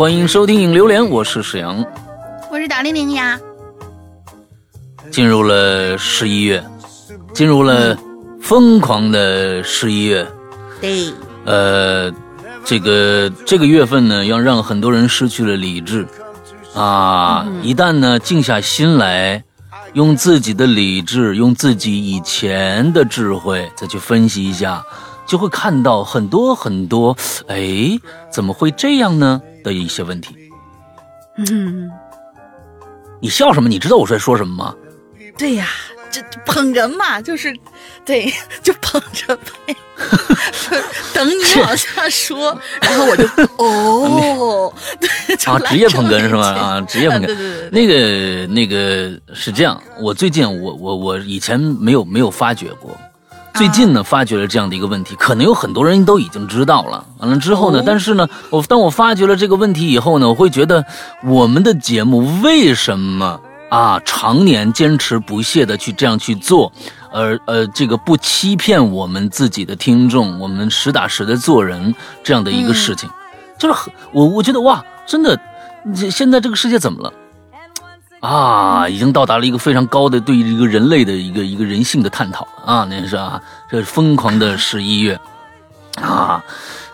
欢迎收听《影榴莲》，我是沈阳，我是大玲玲呀。进入了十一月，进入了疯狂的十一月。对，呃，这个这个月份呢，要让很多人失去了理智啊！一旦呢静下心来，用自己的理智，用自己以前的智慧再去分析一下。就会看到很多很多，哎，怎么会这样呢？的一些问题。嗯，你笑什么？你知道我在说什么吗？对呀，这捧哏嘛，就是，对，就捧着呗，等你往下说，然后我就哦，对啊，职业捧哏是吗？啊，职业捧哏，对对对，那个那个是这样，我最近我我我以前没有没有发觉过。最近呢，发觉了这样的一个问题，可能有很多人都已经知道了。完了之后呢，但是呢，我当我发觉了这个问题以后呢，我会觉得我们的节目为什么啊，常年坚持不懈的去这样去做，而呃，这个不欺骗我们自己的听众，我们实打实的做人这样的一个事情，就是很我我觉得哇，真的，现在这个世界怎么了？啊，已经到达了一个非常高的对一个人类的一个一个人性的探讨啊！那是啊，这是疯狂的十一月啊，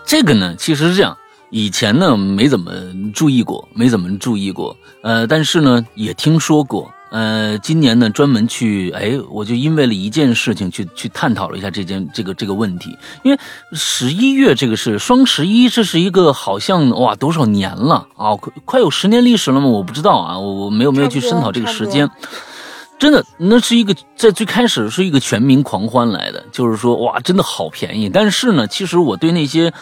这个呢，其实是这样，以前呢没怎么注意过，没怎么注意过，呃，但是呢也听说过。呃，今年呢，专门去，哎，我就因为了一件事情去去探讨了一下这件这个这个问题，因为十一月这个是双十一，这是一个好像哇多少年了啊，快快有十年历史了吗？我不知道啊，我我没有没有去深讨这个时间，真的，那是一个在最开始是一个全民狂欢来的，就是说哇，真的好便宜，但是呢，其实我对那些。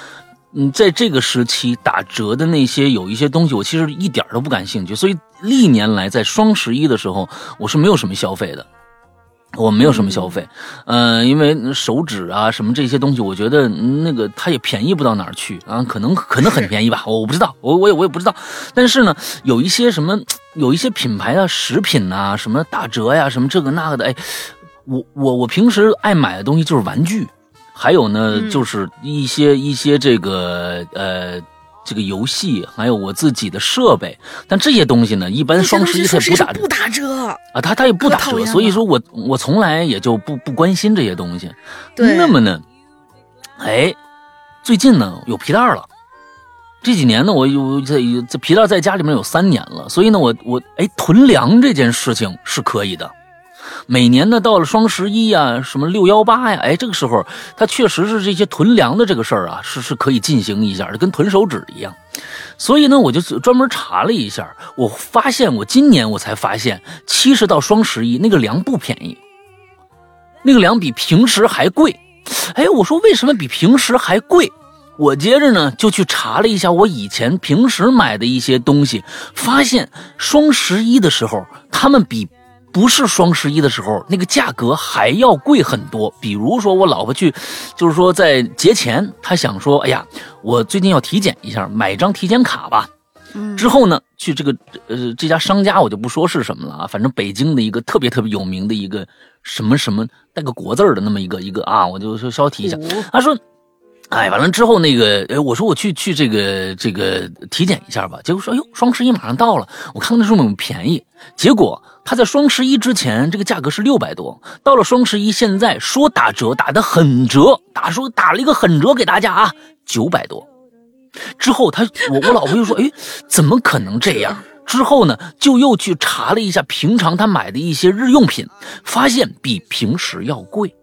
嗯，在这个时期打折的那些有一些东西，我其实一点都不感兴趣。所以历年来在双十一的时候，我是没有什么消费的，我没有什么消费。嗯，因为手指啊什么这些东西，我觉得那个它也便宜不到哪儿去啊，可能可能很便宜吧，我不知道，我我也我也不知道。但是呢，有一些什么有一些品牌的食品呐，什么打折呀，什么这个那个的，哎，我我我平时爱买的东西就是玩具。还有呢，就是一些一些这个呃，这个游戏，还有我自己的设备，但这些东西呢，一般双十一它不打不打折。啊，它它也不打折，所以说我我从来也就不不关心这些东西。对，那么呢，哎，最近呢有皮带了，这几年呢我有这这皮带在家里面有三年了，所以呢我我哎囤粮这件事情是可以的。每年呢，到了双十一呀，什么六幺八呀，哎，这个时候它确实是这些囤粮的这个事儿啊，是是可以进行一下的，跟囤手指一样。所以呢，我就专门查了一下，我发现我今年我才发现，其实到双十一那个粮不便宜，那个粮比平时还贵。哎，我说为什么比平时还贵？我接着呢就去查了一下我以前平时买的一些东西，发现双十一的时候他们比。不是双十一的时候，那个价格还要贵很多。比如说，我老婆去，就是说在节前，她想说，哎呀，我最近要体检一下，买张体检卡吧。嗯，之后呢，去这个呃这家商家，我就不说是什么了啊，反正北京的一个特别特别有名的一个什么什么带个国字的那么一个一个啊，我就说稍微提一下。他说，哎，完了之后那个，哎，我说我去去这个这个体检一下吧。结果说，哎呦，双十一马上到了，我看看那时候有没有便宜。结果。他在双十一之前，这个价格是六百多，到了双十一，现在说打折，打的狠折，打说打了一个狠折给大家啊，九百多。之后他我我老婆又说，哎，怎么可能这样？之后呢，就又去查了一下平常他买的一些日用品，发现比平时要贵。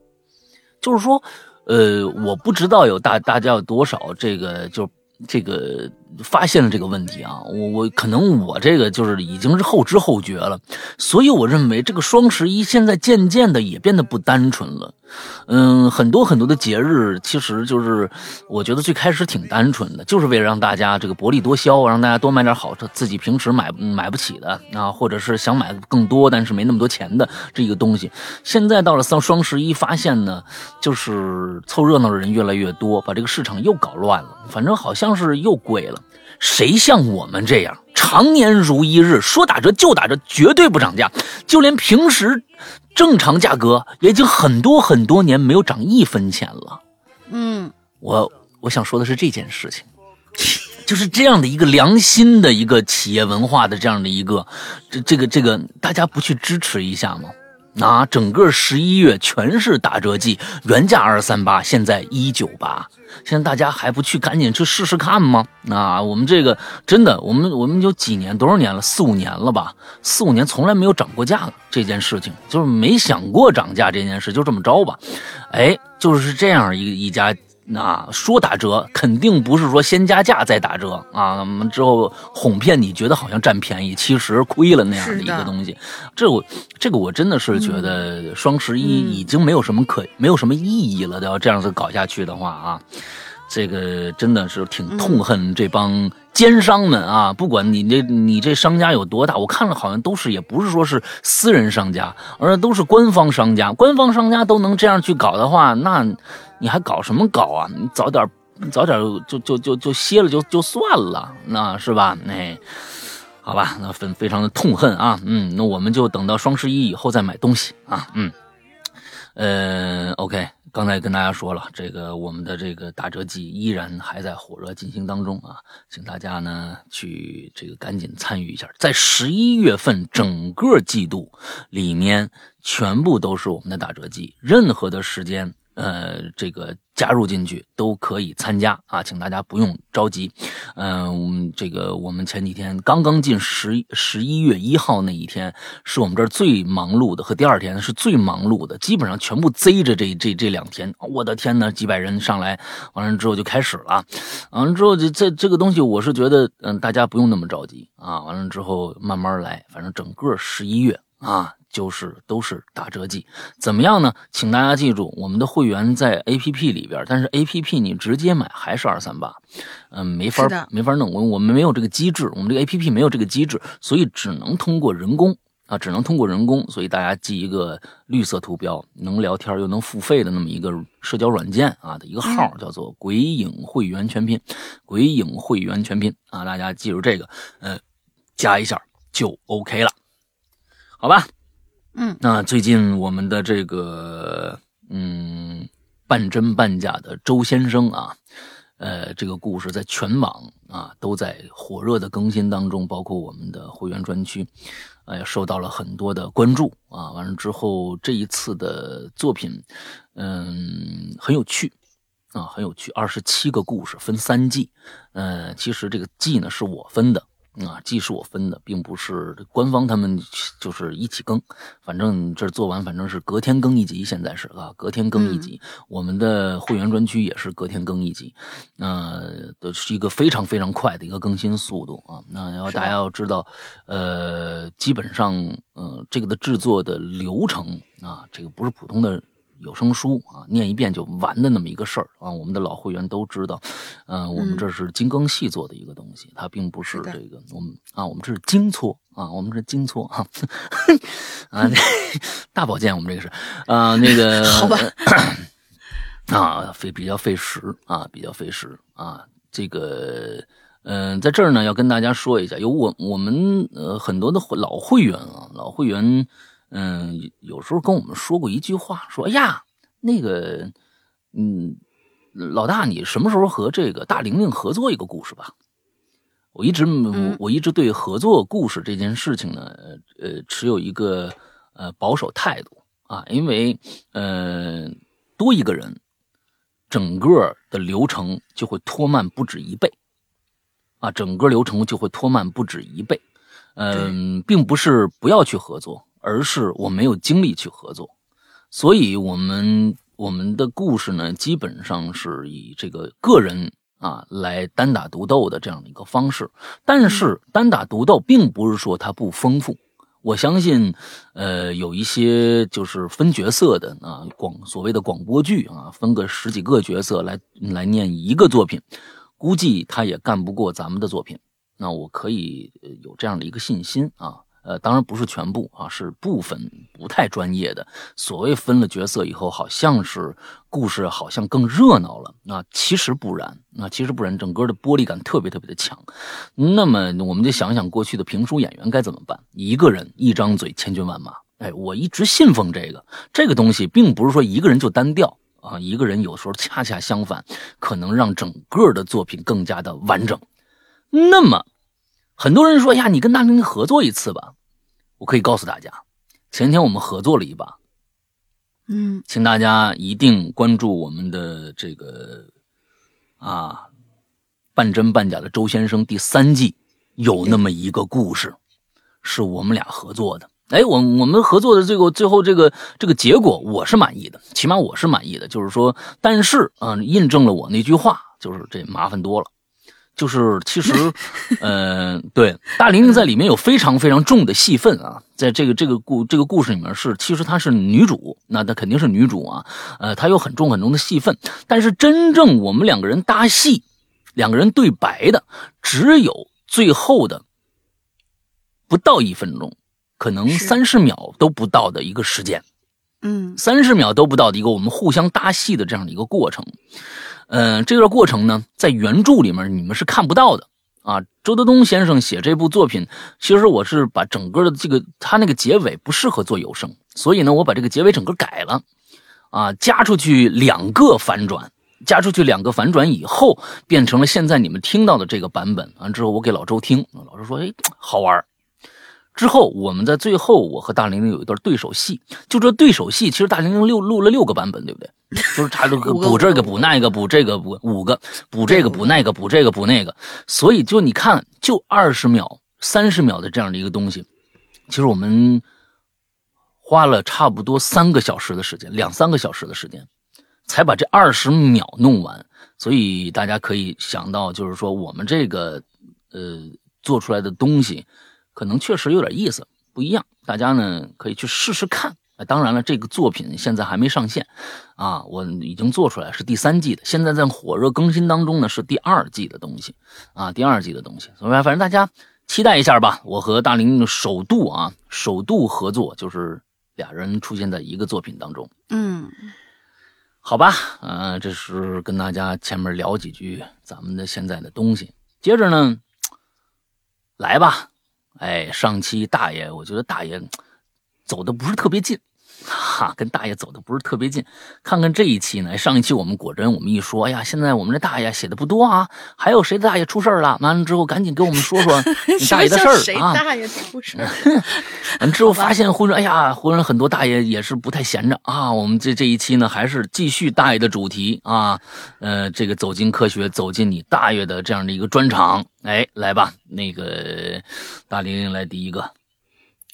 就是说，呃，我不知道有大大家有多少这个就这个。发现了这个问题啊，我我可能我这个就是已经是后知后觉了，所以我认为这个双十一现在渐渐的也变得不单纯了。嗯，很多很多的节日其实就是我觉得最开始挺单纯的，就是为了让大家这个薄利多销，让大家多买点好自己平时买买不起的啊，或者是想买更多但是没那么多钱的这个东西。现在到了双双十一，发现呢，就是凑热闹的人越来越多，把这个市场又搞乱了，反正好像是又贵了。谁像我们这样常年如一日，说打折就打折，绝对不涨价，就连平时正常价格也已经很多很多年没有涨一分钱了。嗯，我我想说的是这件事情就是这样的一个良心的一个企业文化的这样的一个，这这个这个大家不去支持一下吗？啊，整个十一月全是打折季，原价二三八，现在一九八。现在大家还不去赶紧去试试看吗？啊，我们这个真的，我们我们有几年多少年了？四五年了吧？四五年从来没有涨过价了。这件事情就是没想过涨价这件事，就这么着吧。哎，就是这样一一家。那说打折，肯定不是说先加价再打折啊！我们之后哄骗你觉得好像占便宜，其实亏了那样的一个东西。这我这个我真的是觉得双十一已经没有什么可没有什么意义了。要这样子搞下去的话啊，这个真的是挺痛恨这帮奸商们啊！不管你这你这商家有多大，我看了好像都是也不是说是私人商家，而都是官方商家。官方商家都能这样去搞的话，那。你还搞什么搞啊？你早点，早点就就就就歇了就就算了，那是吧？哎，好吧，那非非常的痛恨啊。嗯，那我们就等到双十一以后再买东西啊。嗯，呃，OK，刚才跟大家说了，这个我们的这个打折季依然还在火热进行当中啊，请大家呢去这个赶紧参与一下，在十一月份整个季度里面全部都是我们的打折季，任何的时间。呃，这个加入进去都可以参加啊，请大家不用着急。嗯，这个我们前几天刚刚进十十一月一号那一天，是我们这儿最忙碌的，和第二天是最忙碌的，基本上全部贼着这这这两天。我的天呐，几百人上来，完了之后就开始了，完了之后这这这个东西，我是觉得，嗯，大家不用那么着急啊，完了之后慢慢来，反正整个十一月啊。就是都是打折季，怎么样呢？请大家记住，我们的会员在 A P P 里边，但是 A P P 你直接买还是二三八，嗯，没法没法弄，我我们没有这个机制，我们这个 A P P 没有这个机制，所以只能通过人工啊，只能通过人工，所以大家记一个绿色图标，能聊天又能付费的那么一个社交软件啊的一个号，叫做“鬼影会员全拼”，鬼影会员全拼啊，大家记住这个，呃，加一下就 OK 了，好吧？嗯，那最近我们的这个嗯半真半假的周先生啊，呃，这个故事在全网啊都在火热的更新当中，包括我们的会员专区，呃，受到了很多的关注啊。完了之后，这一次的作品，嗯，很有趣啊，很有趣。二十七个故事分三季，呃，其实这个季呢是我分的。啊，既是我分的，并不是官方他们就是一起更，反正这做完，反正是隔天更一集。现在是啊，隔天更一集。我们的会员专区也是隔天更一集，呃，都是一个非常非常快的一个更新速度啊。那要大家要知道，呃，基本上，呃，这个的制作的流程啊，这个不是普通的。有声书啊，念一遍就完的那么一个事儿啊，我们的老会员都知道，嗯，我们这是精耕细作的一个东西，它并不是这个我们啊，我们这是精搓啊，我们是精搓啊，啊，大保健我们这个是啊，那个 好吧，啊，费比较费时啊，比较费时啊，这个嗯，在这儿呢要跟大家说一下，有我我们呃很多的老会员啊，老会员。嗯，有时候跟我们说过一句话，说：“哎呀，那个，嗯，老大，你什么时候和这个大玲玲合作一个故事吧？”我一直，我我一直对合作故事这件事情呢，呃，持有一个呃保守态度啊，因为呃，多一个人，整个的流程就会拖慢不止一倍，啊，整个流程就会拖慢不止一倍。嗯，并不是不要去合作。而是我没有精力去合作，所以我们我们的故事呢，基本上是以这个个人啊来单打独斗的这样的一个方式。但是单打独斗并不是说它不丰富。我相信，呃，有一些就是分角色的啊，广所谓的广播剧啊，分个十几个角色来来念一个作品，估计他也干不过咱们的作品。那我可以有这样的一个信心啊。呃，当然不是全部啊，是部分不太专业的。所谓分了角色以后，好像是故事好像更热闹了啊，其实不然啊，其实不然，整个的玻璃感特别特别的强。那么我们就想想过去的评书演员该怎么办？一个人一张嘴，千军万马。哎，我一直信奉这个，这个东西并不是说一个人就单调啊，一个人有时候恰恰相反，可能让整个的作品更加的完整。那么，很多人说呀，你跟大玲合作一次吧。我可以告诉大家，前天我们合作了一把。嗯，请大家一定关注我们的这个啊，半真半假的周先生第三季有那么一个故事，是我们俩合作的。哎，我我们合作的这个最后这个这个结果，我是满意的，起码我是满意的。就是说，但是啊，印证了我那句话，就是这麻烦多了。就是其实，呃，对，大玲玲在里面有非常非常重的戏份啊，在这个这个故这个故事里面是，其实她是女主，那她肯定是女主啊，呃，她有很重很重的戏份。但是真正我们两个人搭戏，两个人对白的，只有最后的不到一分钟，可能三十秒都不到的一个时间，嗯，三十秒都不到的一个我们互相搭戏的这样的一个过程。嗯，这个过程呢，在原著里面你们是看不到的啊。周德东先生写这部作品，其实我是把整个的这个他那个结尾不适合做有声，所以呢，我把这个结尾整个改了，啊，加出去两个反转，加出去两个反转以后，变成了现在你们听到的这个版本。完之后，我给老周听，老周说：“哎，好玩。”之后，我们在最后，我和大玲玲有一段对手戏。就这对手戏，其实大玲玲录录了六个版本，对不对？就是他这个补这个补那个补这个补五个补这个补那个补这个补那个。所以就你看，就二十秒、三十秒的这样的一个东西，其实我们花了差不多三个小时的时间，两三个小时的时间，才把这二十秒弄完。所以大家可以想到，就是说我们这个呃做出来的东西。可能确实有点意思，不一样。大家呢可以去试试看。当然了，这个作品现在还没上线，啊，我已经做出来是第三季的，现在在火热更新当中呢，是第二季的东西，啊，第二季的东西。所以反正大家期待一下吧。我和大林首度啊，首度合作，就是俩人出现在一个作品当中。嗯，好吧，嗯，这是跟大家前面聊几句咱们的现在的东西。接着呢，来吧。哎，上期大爷，我觉得大爷走的不是特别近，哈，跟大爷走的不是特别近。看看这一期呢，上一期我们果真，我们一说，哎呀，现在我们这大爷写的不多啊，还有谁的大爷出事了？完了之后，赶紧给我们说说 你大爷的事儿啊。谁大爷出事？完之后发现忽然，哎呀，忽然很多大爷也是不太闲着啊。我们这这一期呢，还是继续大爷的主题啊，呃，这个走进科学，走进你大爷的这样的一个专场。哎，来吧，那个大玲玲来第一个。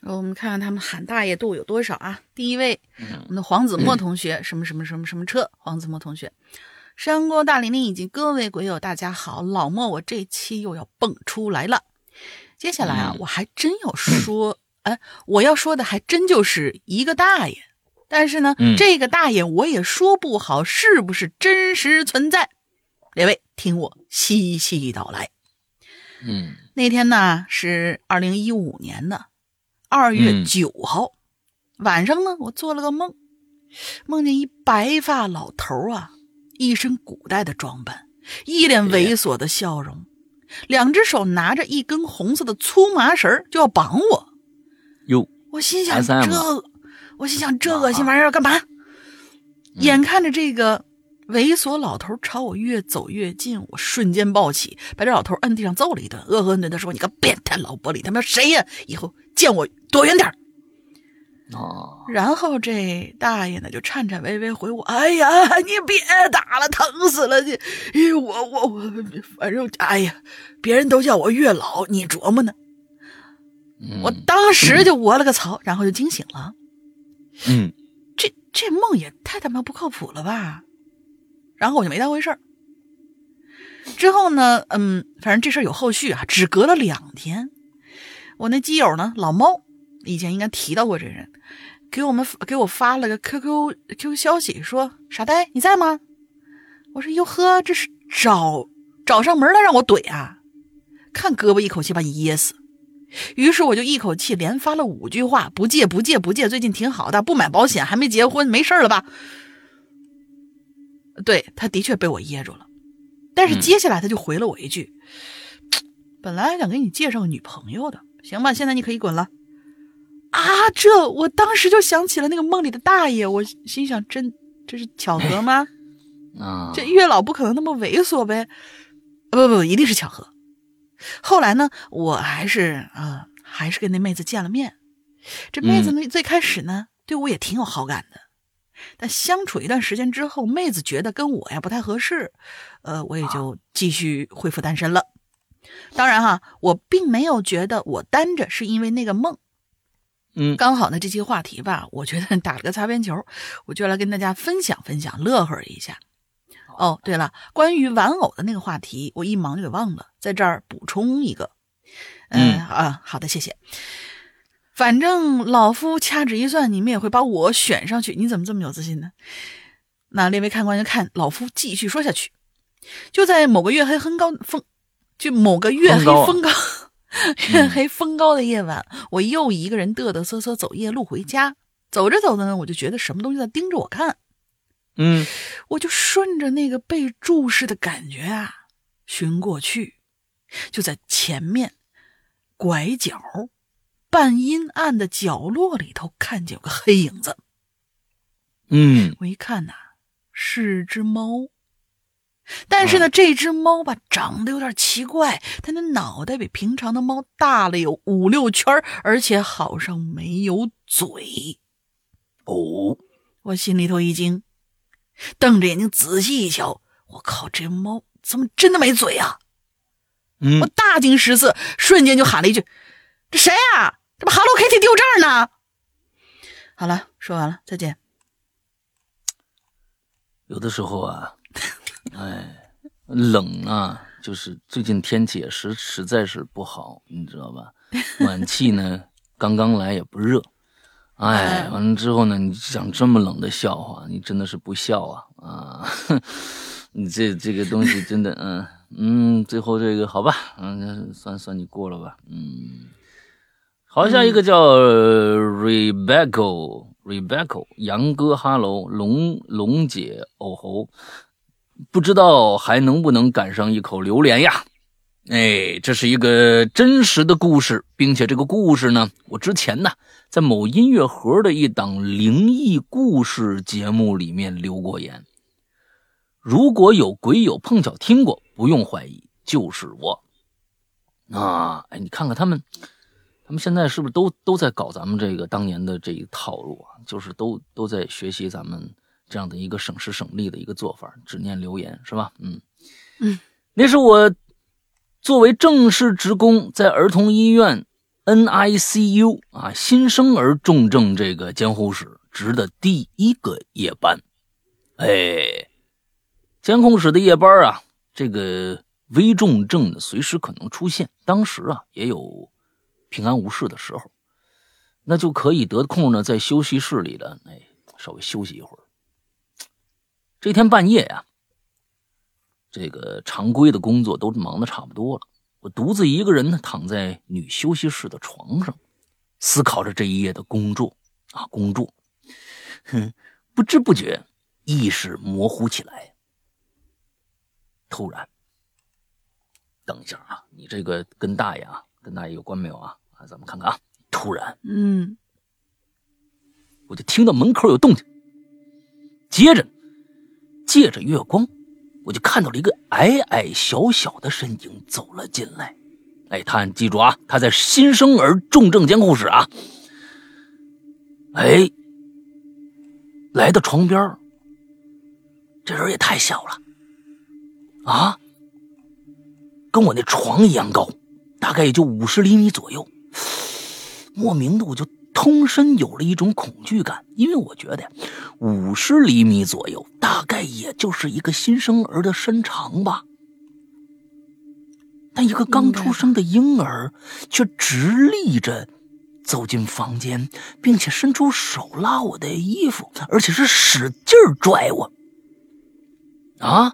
我们看看他们喊大爷度有多少啊？第一位，我们的黄子墨同学，什么什么什么什么车？黄子墨同学，山锅大玲玲以及各位鬼友，大家好，老莫，我这期又要蹦出来了。接下来啊，我还真要说，哎，我要说的还真就是一个大爷，但是呢，这个大爷我也说不好是不是真实存在。两位听我细细道来。嗯，那天呢是二零一五年的二月九号晚上呢，我做了个梦，梦见一白发老头啊，一身古代的装扮，一脸猥琐的笑容，两只手拿着一根红色的粗麻绳就要绑我。哟，我心想这，我心想这恶心玩意儿干嘛？眼看着这个。猥琐老头朝我越走越近，我瞬间暴起，把这老头摁地上揍了一顿，恶狠狠地说：“你个变态老玻璃，他妈谁呀？以后见我躲远点哦，然后这大爷呢就颤颤巍巍回我：“哎呀，你别打了，疼死了！你，我我我，反正哎呀，别人都叫我月老，你琢磨呢？”我当时就我了个槽，然后就惊醒了。嗯，这这梦也太他妈不靠谱了吧！然后我就没当回事儿。之后呢，嗯，反正这事儿有后续啊。只隔了两天，我那基友呢，老猫，以前应该提到过这人，给我们给我发了个 QQ QQ 消息，说：“傻呆，你在吗？”我说：“哟呵，这是找找上门来让我怼啊！看胳膊一口气把你噎死。”于是我就一口气连发了五句话：“不借不借不借，最近挺好的，不买保险，还没结婚，没事儿了吧？”对他的确被我噎住了，但是接下来他就回了我一句：“本来想给你介绍个女朋友的，行吧？现在你可以滚了。”啊！这我当时就想起了那个梦里的大爷，我心想：真这是巧合吗？啊！这月老不可能那么猥琐呗？不不不，一定是巧合。后来呢，我还是呃，还是跟那妹子见了面。这妹子呢，最开始呢，对我也挺有好感的。但相处一段时间之后，妹子觉得跟我呀不太合适，呃，我也就继续恢复单身了。当然哈，我并没有觉得我单着是因为那个梦。嗯，刚好呢，这期话题吧，我觉得打了个擦边球，我就来跟大家分享分享，乐呵一下。哦，对了，关于玩偶的那个话题，我一忙就给忘了，在这儿补充一个。嗯啊，好的，谢谢。反正老夫掐指一算，你们也会把我选上去。你怎么这么有自信呢？那列位看官就看老夫继续说下去。就在某个月黑风高风，就某个月黑风高、月黑风高的夜晚，我又一个人嘚嘚瑟瑟走夜路回家。走着走着呢，我就觉得什么东西在盯着我看。嗯，我就顺着那个被注视的感觉啊，寻过去，就在前面拐角。半阴暗的角落里头，看见有个黑影子。嗯，我一看呐，是只猫。但是呢，这只猫吧，长得有点奇怪，它的脑袋比平常的猫大了有五六圈，而且好像没有嘴。哦，我心里头一惊，瞪着眼睛仔细一瞧，我靠，这猫怎么真的没嘴啊？嗯，我大惊失色，瞬间就喊了一句：“这谁啊？”这不 Hello Kitty 丢这儿呢？好了，说完了，再见。有的时候啊，哎，冷啊，就是最近天气也实实在是不好，你知道吧？暖气呢刚刚来也不热，哎，完了之后呢，你讲这么冷的笑话，你真的是不笑啊啊！你这这个东西真的，嗯嗯，最后这个好吧，嗯，算算你过了吧，嗯。好，下一个叫 Rebecca，Rebecca，杨哥，Hello，龙龙姐，哦吼，不知道还能不能赶上一口榴莲呀？哎，这是一个真实的故事，并且这个故事呢，我之前呢在某音乐盒的一档灵异故事节目里面留过言。如果有鬼友碰巧听过，不用怀疑，就是我。啊，哎，你看看他们。他们现在是不是都都在搞咱们这个当年的这一套路啊？就是都都在学习咱们这样的一个省时省力的一个做法，只念留言是吧？嗯嗯，那是我作为正式职工在儿童医院 NICU 啊新生儿重症这个监护室值的第一个夜班。哎，监控室的夜班啊，这个危重症的随时可能出现，当时啊也有。平安无事的时候，那就可以得空呢，在休息室里的哎，稍微休息一会儿。这天半夜呀，这个常规的工作都忙得差不多了，我独自一个人呢，躺在女休息室的床上，思考着这一夜的工作啊，工作。哼，不知不觉意识模糊起来。突然，等一下啊，你这个跟大爷啊。跟大爷有关没有啊？啊，咱们看看啊！突然，嗯，我就听到门口有动静，接着借着月光，我就看到了一个矮矮小小的身影走了进来。哎，他记住啊，他在新生儿重症监护室啊。哎，来到床边这人也太小了啊，跟我那床一样高。大概也就五十厘米左右，莫名的我就通身有了一种恐惧感，因为我觉得五十厘米左右大概也就是一个新生儿的身长吧。但一个刚出生的婴儿却直立着走进房间，并且伸出手拉我的衣服，而且是使劲拽我。啊！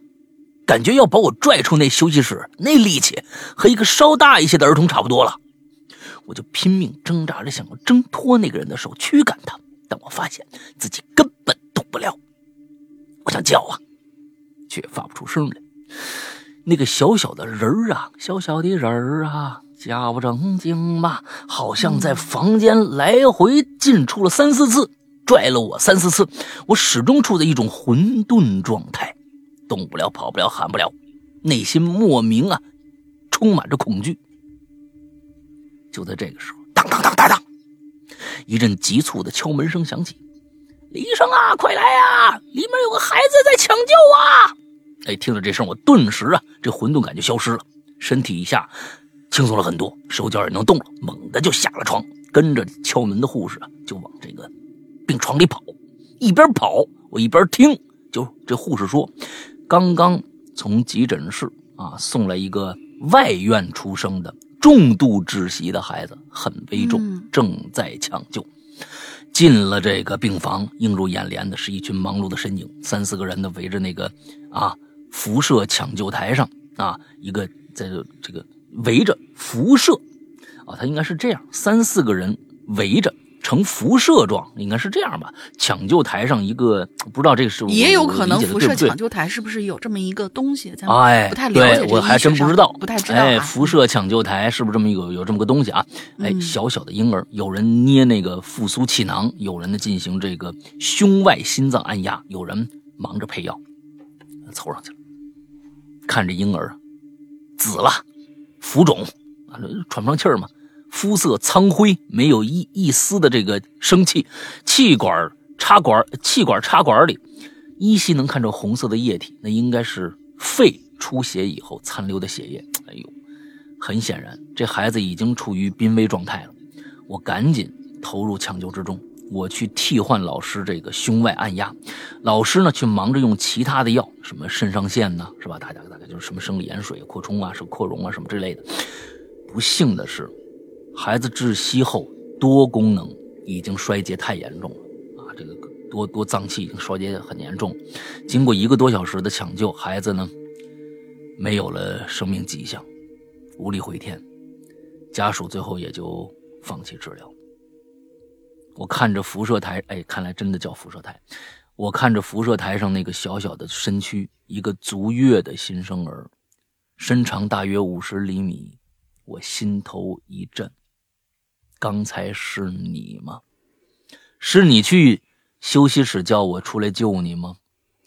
感觉要把我拽出那休息室，那力气和一个稍大一些的儿童差不多了。我就拼命挣扎着想要挣脱那个人的手，驱赶他，但我发现自己根本动不了。我想叫啊，却发不出声来。那个小小的人儿啊，小小的人儿啊，假不正经吧，好像在房间来回进出了三四次，拽了我三四次，我始终处在一种混沌状态。动不了，跑不了，喊不了，内心莫名啊，充满着恐惧。就在这个时候，当当当当当，一阵急促的敲门声响起：“李医生啊，快来呀！里面有个孩子在抢救啊！”哎，听着这声，我顿时啊，这混沌感就消失了，身体一下轻松了很多，手脚也能动了，猛地就下了床，跟着敲门的护士啊，就往这个病床里跑。一边跑，我一边听，就这护士说，刚刚从急诊室啊送来一个外院出生的。重度窒息的孩子很危重，正在抢救。进了这个病房，映入眼帘的是一群忙碌的身影，三四个人呢围着那个啊辐射抢救台上啊，一个在这个围着辐射啊，他应该是这样，三四个人围着。呈辐射状，应该是这样吧？抢救台上一个，不知道这个是也有可能辐射抢救台是不是有这么一个东西？哎，不太了解，我还真不知道，不太知道。哎，辐射抢救台是不是这么有有这么个东西啊？哎，小小的婴儿，有人捏那个复苏气囊，有人呢进行这个胸外心脏按压，有人忙着配药，凑上去了，看着婴儿紫了，浮肿，喘不上气儿嘛。肤色苍灰，没有一一丝的这个生气，气管插管，气管插管里依稀能看着红色的液体，那应该是肺出血以后残留的血液。哎呦，很显然这孩子已经处于濒危状态了。我赶紧投入抢救之中，我去替换老师这个胸外按压，老师呢去忙着用其他的药，什么肾上腺呢，是吧？大家大概就是什么生理盐水扩充啊，什么扩容啊，什么之类的。不幸的是。孩子窒息后，多功能已经衰竭太严重了啊！这个多多脏器已经衰竭很严重。经过一个多小时的抢救，孩子呢没有了生命迹象，无力回天。家属最后也就放弃治疗。我看着辐射台，哎，看来真的叫辐射台。我看着辐射台上那个小小的身躯，一个足月的新生儿，身长大约五十厘米，我心头一震。刚才是你吗？是你去休息室叫我出来救你吗？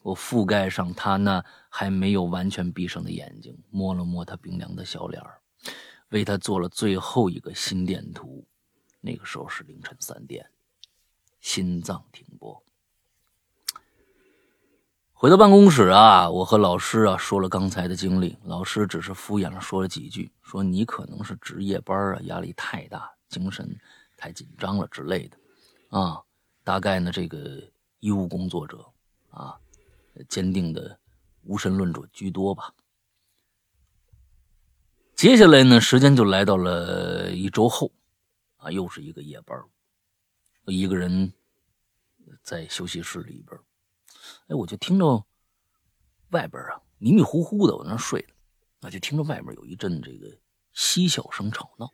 我覆盖上他那还没有完全闭上的眼睛，摸了摸他冰凉的小脸儿，为他做了最后一个心电图。那个时候是凌晨三点，心脏停播。回到办公室啊，我和老师啊说了刚才的经历，老师只是敷衍了说了几句，说你可能是值夜班啊，压力太大。精神太紧张了之类的，啊，大概呢，这个医务工作者啊，坚定的无神论者居多吧。接下来呢，时间就来到了一周后，啊，又是一个夜班，我一个人在休息室里边，哎，我就听着外边啊迷迷糊糊的，我那睡的，啊，就听着外面有一阵这个嬉笑声吵闹。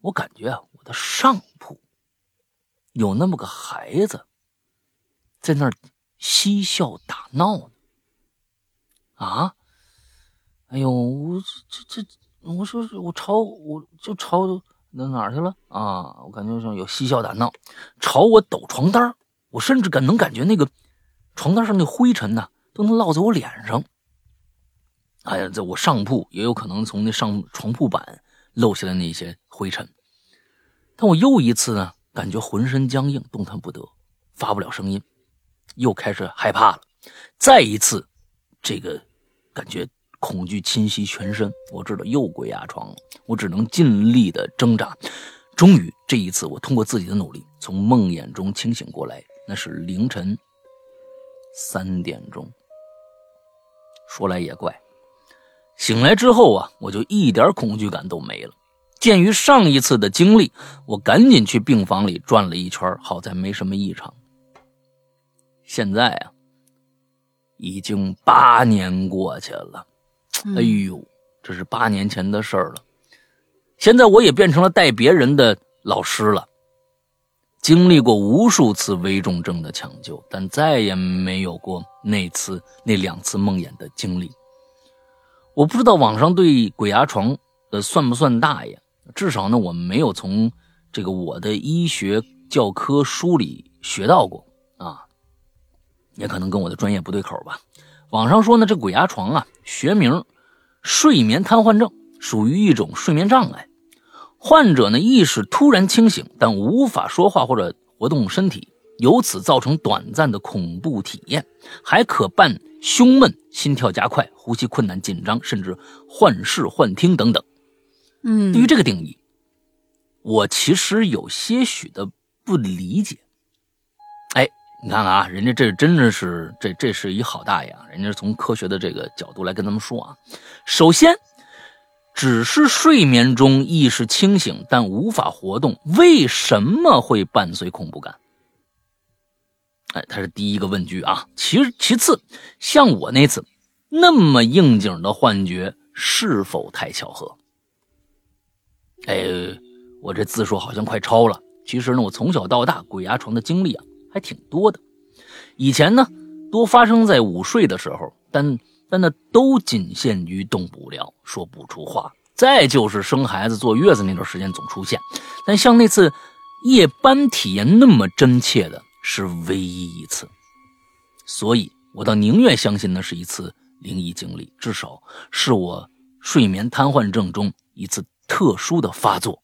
我感觉啊，我的上铺有那么个孩子在那儿嬉笑打闹呢。啊！哎呦，我这这这，我说我朝我就朝那哪儿去了啊？我感觉像有嬉笑打闹，朝我抖床单我甚至感能感觉那个床单上那灰尘呢，都能落在我脸上。哎呀，在我上铺也有可能从那上床铺板。漏下来那些灰尘，但我又一次呢，感觉浑身僵硬，动弹不得，发不了声音，又开始害怕了。再一次，这个感觉恐惧侵袭全身，我知道又鬼压床了，我只能尽力的挣扎。终于，这一次我通过自己的努力从梦魇中清醒过来，那是凌晨三点钟。说来也怪。醒来之后啊，我就一点恐惧感都没了。鉴于上一次的经历，我赶紧去病房里转了一圈，好在没什么异常。现在啊，已经八年过去了，哎呦，这是八年前的事儿了。现在我也变成了带别人的老师了，经历过无数次危重症的抢救，但再也没有过那次那两次梦魇的经历。我不知道网上对鬼压床的算不算大爷，至少呢，我没有从这个我的医学教科书里学到过啊，也可能跟我的专业不对口吧。网上说呢，这鬼压床啊，学名睡眠瘫痪症，属于一种睡眠障碍。患者呢意识突然清醒，但无法说话或者活动身体，由此造成短暂的恐怖体验，还可伴胸闷、心跳加快、呼吸困难、紧张，甚至幻视、幻听等等。嗯，对于这个定义，我其实有些许的不理解。哎，你看看啊，人家这真的是这这是一好大爷啊，人家是从科学的这个角度来跟咱们说啊。首先。只是睡眠中意识清醒但无法活动，为什么会伴随恐怖感？哎，它是第一个问句啊。其实其次，像我那次那么应景的幻觉，是否太巧合？哎，我这字数好像快超了。其实呢，我从小到大鬼压床的经历啊还挺多的。以前呢，多发生在午睡的时候，但。但那都仅限于动不了，说不出话。再就是生孩子坐月子那段时间总出现，但像那次夜班体验那么真切的，是唯一一次。所以我倒宁愿相信那是一次灵异经历，至少是我睡眠瘫痪症中一次特殊的发作。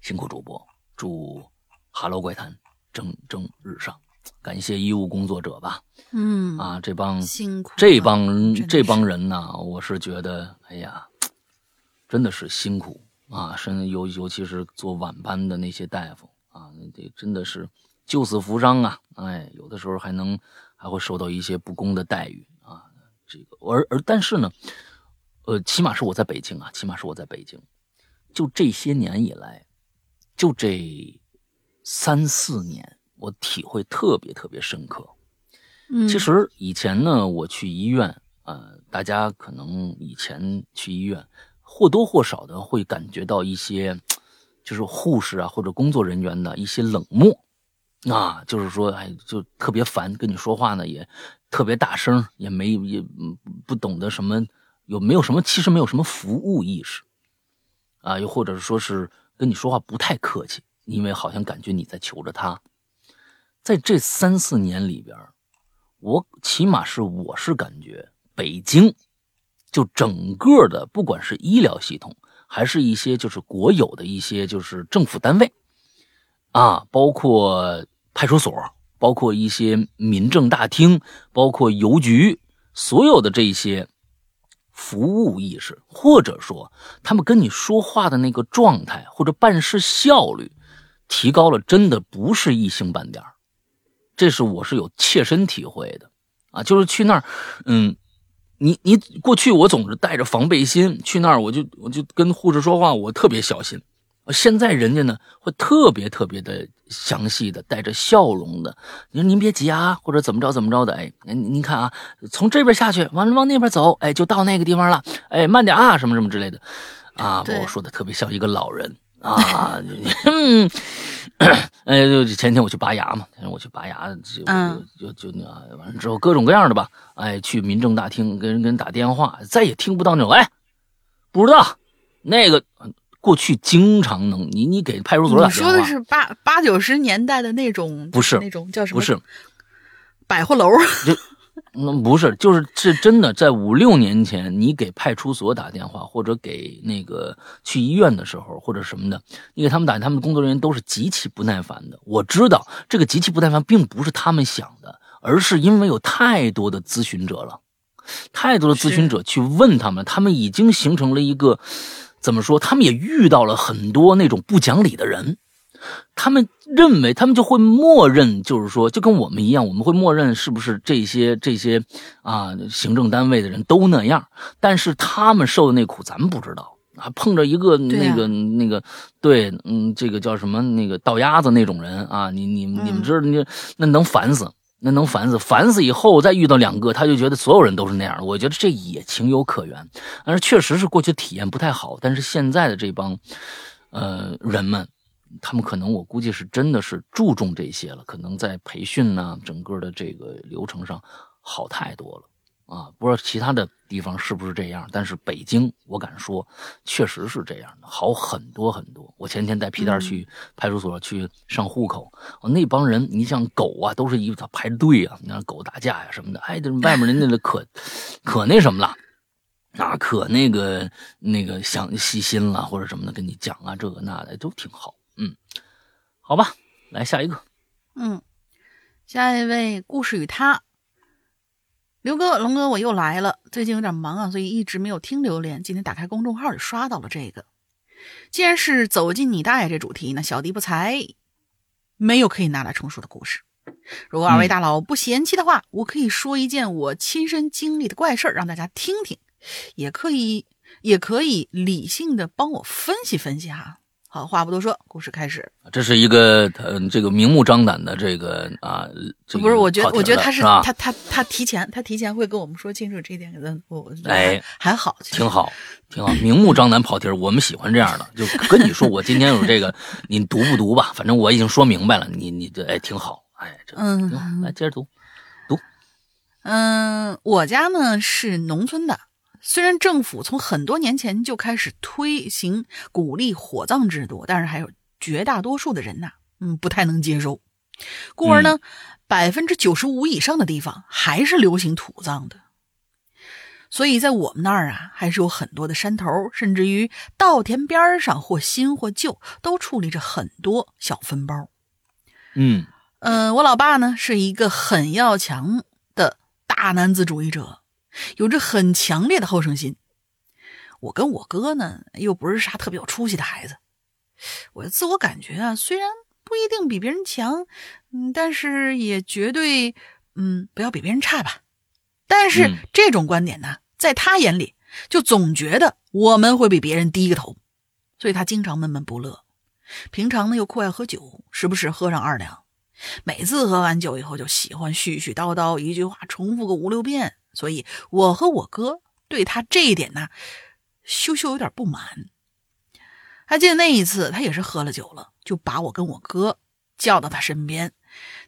辛苦主播，祝《哈喽怪谈》蒸蒸日上。感谢医务工作者吧，嗯啊，这帮辛苦这帮这帮人呢，我是觉得，哎呀，真的是辛苦啊，甚尤尤其是做晚班的那些大夫啊，这真的是救死扶伤啊，哎，有的时候还能还会受到一些不公的待遇啊，这个而而但是呢，呃，起码是我在北京啊，起码是我在北京，就这些年以来，就这三四年。我体会特别特别深刻。嗯，其实以前呢，我去医院，呃，大家可能以前去医院或多或少的会感觉到一些，就是护士啊或者工作人员的一些冷漠，啊，就是说，哎，就特别烦，跟你说话呢也特别大声，也没也不懂得什么，有没有什么，其实没有什么服务意识，啊，又或者说是跟你说话不太客气，因为好像感觉你在求着他。在这三四年里边，我起码是我是感觉北京，就整个的不管是医疗系统，还是一些就是国有的一些就是政府单位，啊，包括派出所，包括一些民政大厅，包括邮局，所有的这些服务意识，或者说他们跟你说话的那个状态或者办事效率，提高了，真的不是一星半点。这是我是有切身体会的，啊，就是去那儿，嗯，你你过去我总是带着防备心去那儿，我就我就跟护士说话，我特别小心。现在人家呢会特别特别的详细的，带着笑容的，你说您别急啊，或者怎么着怎么着的，哎，您您看啊，从这边下去，完了往那边走，哎，就到那个地方了，哎，慢点啊，什么什么之类的，啊，把我说的特别像一个老人。啊，嗯，哎，就前天我去拔牙嘛，前天我去拔牙，就就就那完了之后各种各样的吧，哎，去民政大厅跟人跟人打电话，再也听不到那种哎，不知道那个过去经常能你你给派出所打电话，你说的是八八九十年代的那种，不是那种叫什么？不是百货楼。就那不是，就是是真的，在五六年前，你给派出所打电话，或者给那个去医院的时候，或者什么的，你给他们打，他们的工作人员都是极其不耐烦的。我知道这个极其不耐烦，并不是他们想的，而是因为有太多的咨询者了，太多的咨询者去问他们，他们已经形成了一个怎么说？他们也遇到了很多那种不讲理的人。他们认为，他们就会默认，就是说，就跟我们一样，我们会默认是不是这些这些啊，行政单位的人都那样？但是他们受的那苦，咱们不知道啊。碰着一个那个那个，对，嗯，这个叫什么那个倒鸭子那种人啊，你你你们知道，你那能烦死，那能烦死，烦死以后再遇到两个，他就觉得所有人都是那样。我觉得这也情有可原，但是确实是过去体验不太好。但是现在的这帮呃人们。他们可能，我估计是真的是注重这些了，可能在培训呢，整个的这个流程上好太多了啊！不知道其他的地方是不是这样，但是北京，我敢说，确实是这样的，好很多很多。我前天带皮蛋去派出所去上户口，那帮人，你像狗啊，都是一排队啊，你看狗打架呀什么的，哎，这外面人家的可可那什么了。那可那个那个想细心了或者什么的，跟你讲啊这个那的都挺好。嗯，好吧，来下一个。嗯，下一位故事与他，刘哥龙哥我又来了，最近有点忙啊，所以一直没有听榴莲。今天打开公众号就刷到了这个。既然是走进你大爷这主题，那小弟不才，没有可以拿来重述的故事。如果二位大佬不嫌弃的话，我可以说一件我亲身经历的怪事儿，让大家听听。也可以，也可以理性的帮我分析分析哈。好，话不多说，故事开始。这是一个，嗯，这个明目张胆的这个啊，不是，我觉得，我觉得他是他他他提前，他提前会跟我们说清楚这一点，我我哎还好，挺好，挺好，明目张胆跑题儿，我们喜欢这样的。就跟你说，我今天有这个，你读不读吧？反正我已经说明白了，你你这哎挺好，哎这，嗯，来接着读，读。嗯，我家呢是农村的。虽然政府从很多年前就开始推行鼓励火葬制度，但是还有绝大多数的人呐，嗯，不太能接受。故而呢，百分之九十五以上的地方还是流行土葬的。所以在我们那儿啊，还是有很多的山头，甚至于稻田边上，或新或旧，都矗立着很多小坟包。嗯嗯，我老爸呢是一个很要强的大男子主义者。有着很强烈的好胜心，我跟我哥呢又不是啥特别有出息的孩子，我的自我感觉啊虽然不一定比别人强，嗯，但是也绝对嗯不要比别人差吧。但是这种观点呢，在他眼里就总觉得我们会比别人低个头，所以他经常闷闷不乐。平常呢又酷爱喝酒，时不时喝上二两，每次喝完酒以后就喜欢絮絮叨叨，一句话重复个五六遍。所以，我和我哥对他这一点呢，羞羞有点不满。还记得那一次，他也是喝了酒了，就把我跟我哥叫到他身边，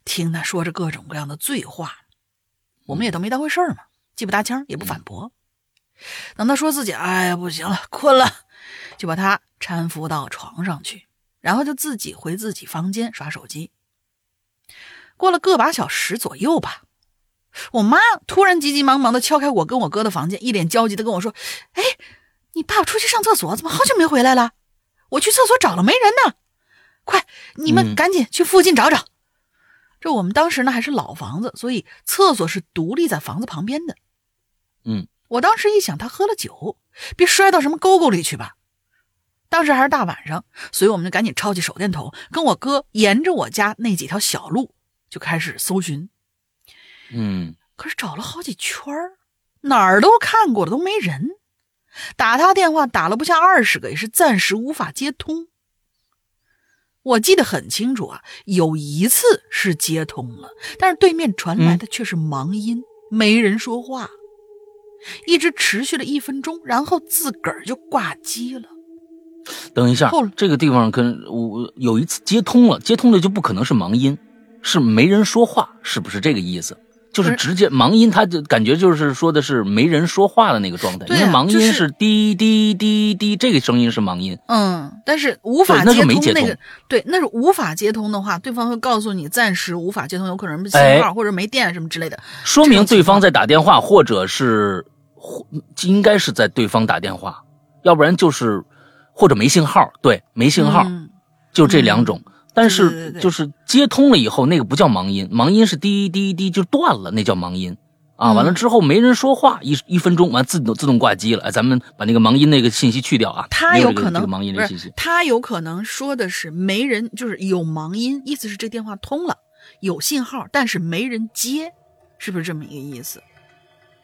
听他说着各种各样的醉话。我们也都没当回事儿嘛，既不搭腔，也不反驳。等他说自己哎呀不行了，困了，就把他搀扶到床上去，然后就自己回自己房间刷手机。过了个把小时左右吧。我妈突然急急忙忙的敲开我跟我哥的房间，一脸焦急的跟我说：“哎，你爸爸出去上厕所，怎么好久没回来了？我去厕所找了没人呢，快，你们赶紧去附近找找。”这我们当时呢还是老房子，所以厕所是独立在房子旁边的。嗯，我当时一想，他喝了酒，别摔到什么沟沟里去吧。当时还是大晚上，所以我们就赶紧抄起手电筒，跟我哥沿着我家那几条小路就开始搜寻。嗯，可是找了好几圈哪儿都看过了，都没人。打他电话打了不下二十个，也是暂时无法接通。我记得很清楚啊，有一次是接通了，但是对面传来的却是忙音，没人说话，一直持续了一分钟，然后自个儿就挂机了。等一下，这个地方跟我有一次接通了，接通了就不可能是忙音，是没人说话，是不是这个意思？就是直接盲音，他就感觉就是说的是没人说话的那个状态，因为盲音是滴滴滴滴，这个声音是盲音。嗯，但是无法接通那个，对，那是无法接通的话，对方会告诉你暂时无法接通，有可能信号或者没电什么之类的，说明对方在打电话，或者是应该是在对方打电话，要不然就是或者没信号，对，没信号，就这两种。但是就是接通了以后，那个不叫盲音，盲音是滴滴滴就断了，那叫盲音啊。完了之后没人说话，一一分钟完自动自动挂机了。哎，咱们把那个盲音那个信息去掉啊。他有可能盲音的信息，他有可能说的是没人，就是有盲音，意思是这电话通了，有信号，但是没人接，是不是这么一个意思？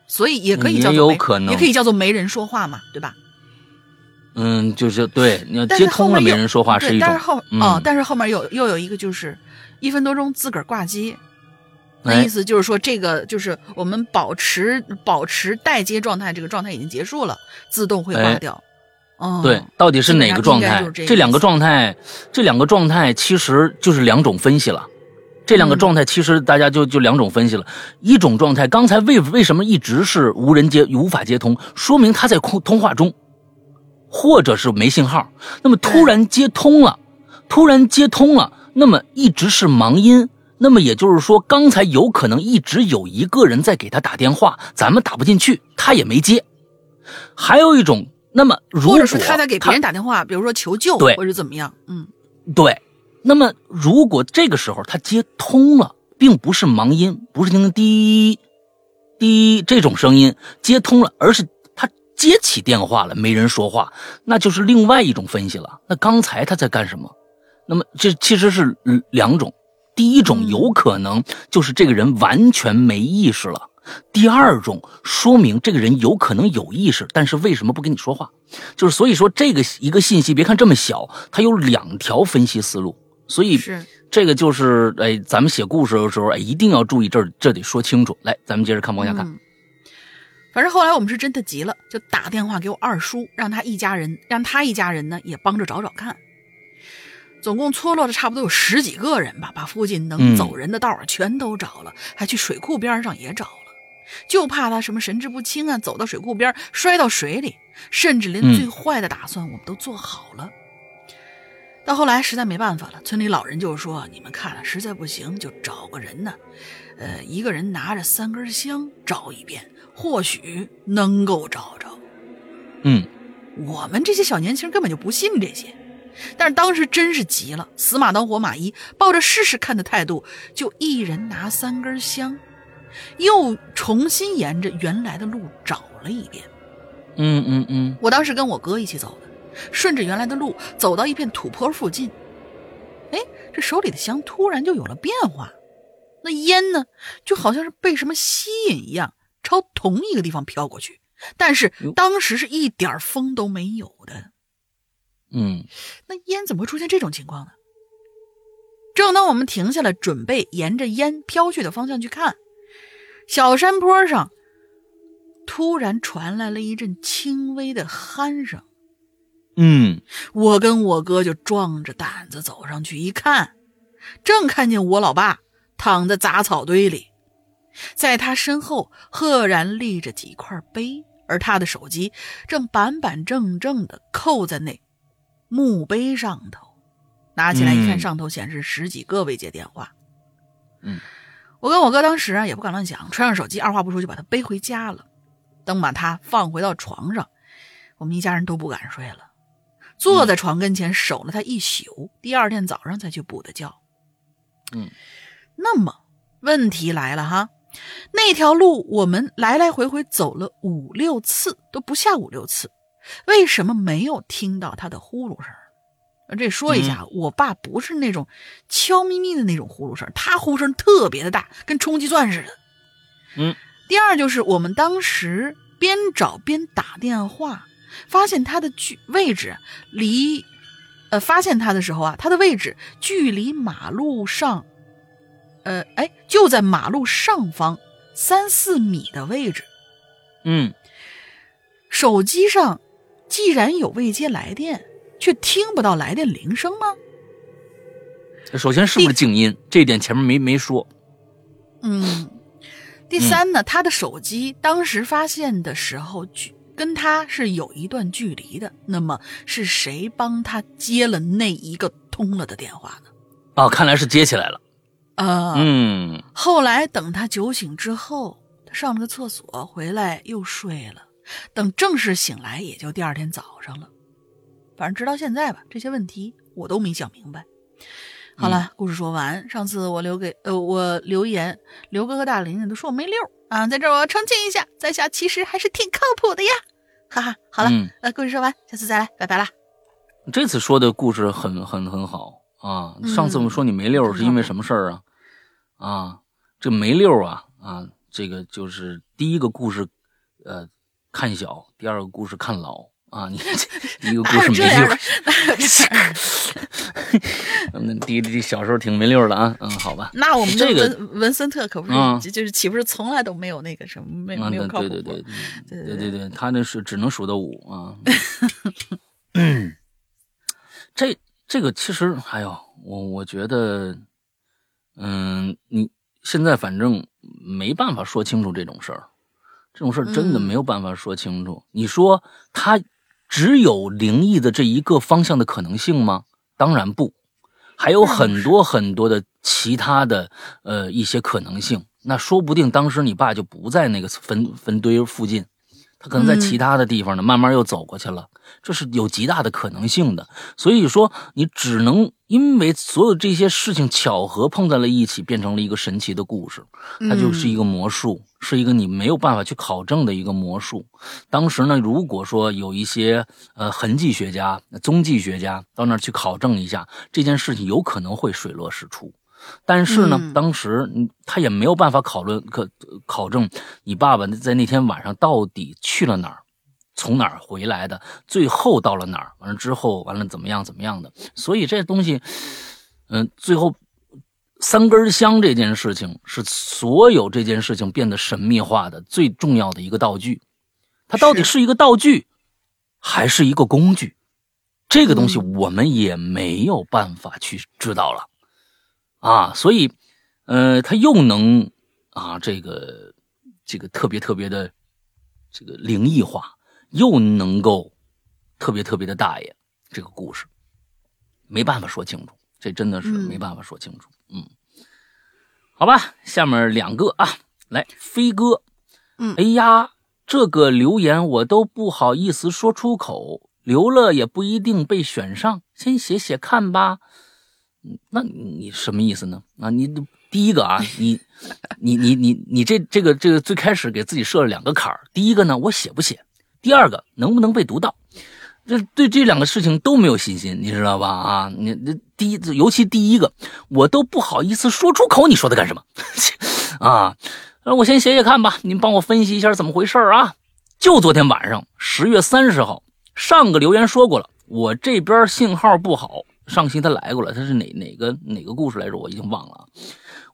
所以也可以叫做有可能，也可以叫做没人说话嘛，对吧？嗯，就是对，你要接通了没人说话是一种。但是后哦，但是后面有又有一个就是一分多钟自个儿挂机，那意思就是说这个就是我们保持保持待接状态，这个状态已经结束了，自动会挂掉。哦，对，到底是哪个状态？这两个状态，这两个状态其实就是两种分析了。这两个状态其实大家就就两种分析了。一种状态，刚才为为什么一直是无人接无法接通？说明他在通通话中。或者是没信号，那么突然接通了，突然接通了，那么一直是忙音，那么也就是说，刚才有可能一直有一个人在给他打电话，咱们打不进去，他也没接，还有一种，那么如果或者说他在给别人打电话，比如说求救对。或者怎么样，嗯。对，那么如果这个时候他接通了，并不是忙音，不是听滴滴这种声音接通了，而是他接起电话了，没人说话，那就是另外一种分析了。那刚才他在干什么？那么这其实是嗯两种，第一种嗯有可能就是这个人完全没意识了。第二种说明这个人有可能有意识，但是为什么不跟你说话？就是所以说这个一个信息，别看这么小，它有两条分析思路，所以这个就是哎，咱们写故事的时候哎，一定要注意这儿，这得说清楚。来，咱们接着看，往下看。嗯反正后来我们是真的急了，就打电话给我二叔，让他一家人，让他一家人呢也帮着找找看。总共搓落了差不多有十几个人吧，把附近能嗯走人的道儿全都找了，还去水库边上也找了，就怕他什么神志不清啊，走到水库边摔到水里，甚至连嗯最坏的打算我们都做好了。到后来实在没办法了，村里老人就说：“你们看了实在不行，就找个人呢，呃，一个人拿着三根香找一遍，或许能够找着。嗯。我们这些小年轻根本就不信这些，但是当时真是急了，死马当活马医，抱着试试看的态度，就一人拿三根香，又重新沿着原来的路找了一遍。嗯嗯嗯。我当时跟我哥一起走的，顺着原来的路走到一片土坡附近，哎，这手里的香突然就有了变化，那烟呢，就好像是被什么吸引一样，朝同一个地方飘过去，但是当时是一点风都没有的。嗯那烟怎么会出现这种情况呢？正当我们停下来准备沿着烟飘去的方向去看，小山坡上突然传来了一阵轻微的鼾声。嗯我跟我哥就壮着胆子走上去一看，正看见我老爸躺在杂草堆里，在他身后赫然立着几块碑，而他的手机正板板正正的扣在那墓碑上头。拿起来一看，嗯上头显示十几个未接电话。嗯，我跟我哥当时啊也不敢乱想，揣上手机，二话不说就把他背回家了。等把他放回到床上，我们一家人都不敢睡了。坐在床跟前守了他一宿，第二天早上才去补的觉。嗯，那么问题来了哈，那条路我们来来回回走了五六次，都不下五六次，为什么没有听到他的呼噜声？呃这说一下，我爸不是那种悄咪咪的那种呼噜声，他呼声特别的大，跟冲击钻似的。嗯，第二就是我们当时边找边打电话，发现他的距位置离，呃，发现他的时候啊，他的位置距离马路上，呃，哎，就在马路上方三四米的位置。嗯手机上既然有未接来电，却听不到来电铃声吗？首先是不是静音？这一点前面没没说。嗯，第三呢，他的手机当时发现的时候，距跟他是有一段距离的。那么是谁帮他接了那一个通了的电话呢？啊，看来是接起来了。啊、嗯后来等他酒醒之后，他上了个厕所，回来又睡了。等正式醒来，也就第二天早上了。反正直到现在吧，这些问题我都没想明白。好了，故事说完。上次我留给呃我留言，刘哥和大玲玲都说我没溜儿啊，在这儿我要澄清一下，在下其实还是挺靠谱的呀，哈哈。好了，嗯呃，故事说完，下次再来，拜拜啦。这次说的故事很很很好啊。上次我们说你没溜是因为什么事儿啊？啊，这没溜啊啊，这个就是第一个故事，呃，看小；第二个故事看老啊。你 第一个故事没溜儿有这样的，？哪有这样的？嗯，第第小时候挺没溜的啊。嗯，好吧。那我们这个文文森特可不是，嗯就就是岂不是从来都没有那个什么没啊，没有对靠谱过对对对对对对对，他那是只能数到五啊。嗯，这这个其实，哎呦，我我觉得，嗯，你现在反正没办法说清楚这种事儿，这种事儿真的嗯没有办法说清楚。你说他只有灵异的这一个方向的可能性吗？当然不，还有很多很多的其他的呃一些可能性。那说不定当时你爸就不在那个坟坟堆附近，他可能在其他的地方呢，慢慢又走过去了，这是有极大的可能性的。所以说，你只能因为所有这些事情巧合碰在了一起，变成了一个神奇的故事，它就是一个魔术，是一个你没有办法去考证的一个魔术。当时呢，如果说有一些呃痕迹学家、踪迹学家到那儿去考证一下这件事情，有可能会水落石出。但是呢，当时他也没有办法考论、可考证你爸爸在那天晚上到底去了哪儿，从哪儿回来的，最后到了哪儿，完了之后完了怎么样怎么样的。所以这东西，嗯，最后三根香这件事情是所有这件事情变得神秘化的最重要的一个道具。它到底是一个道具，还是一个工具？这个东西我们也没有办法去知道了。啊，所以，呃，它又能啊，这个这个特别特别的这个灵异化，又能够特别特别的大爷，这个故事没办法说清楚，这真的是没办法说清楚。嗯，好吧，下面两个啊，来飞哥，嗯，哎呀，这个留言我都不好意思说出口，留了也不一定被选上，先写写看吧。那你什么意思呢？啊，你第一个啊，你你你你你这这个这个最开始给自己设了两个坎儿。第一个呢，我写不写？第二个能不能被读到？这对这两个事情都没有信心，你知道吧？啊，你这第一，尤其第一个，我都不好意思说出口。你说的干什么？啊，那我先写写看吧。您帮我分析一下怎么回事啊？就昨天晚上十月三十号，上个留言说过了，我这边信号不好。上期他来过了，他是哪哪个哪个故事来着？我已经忘了。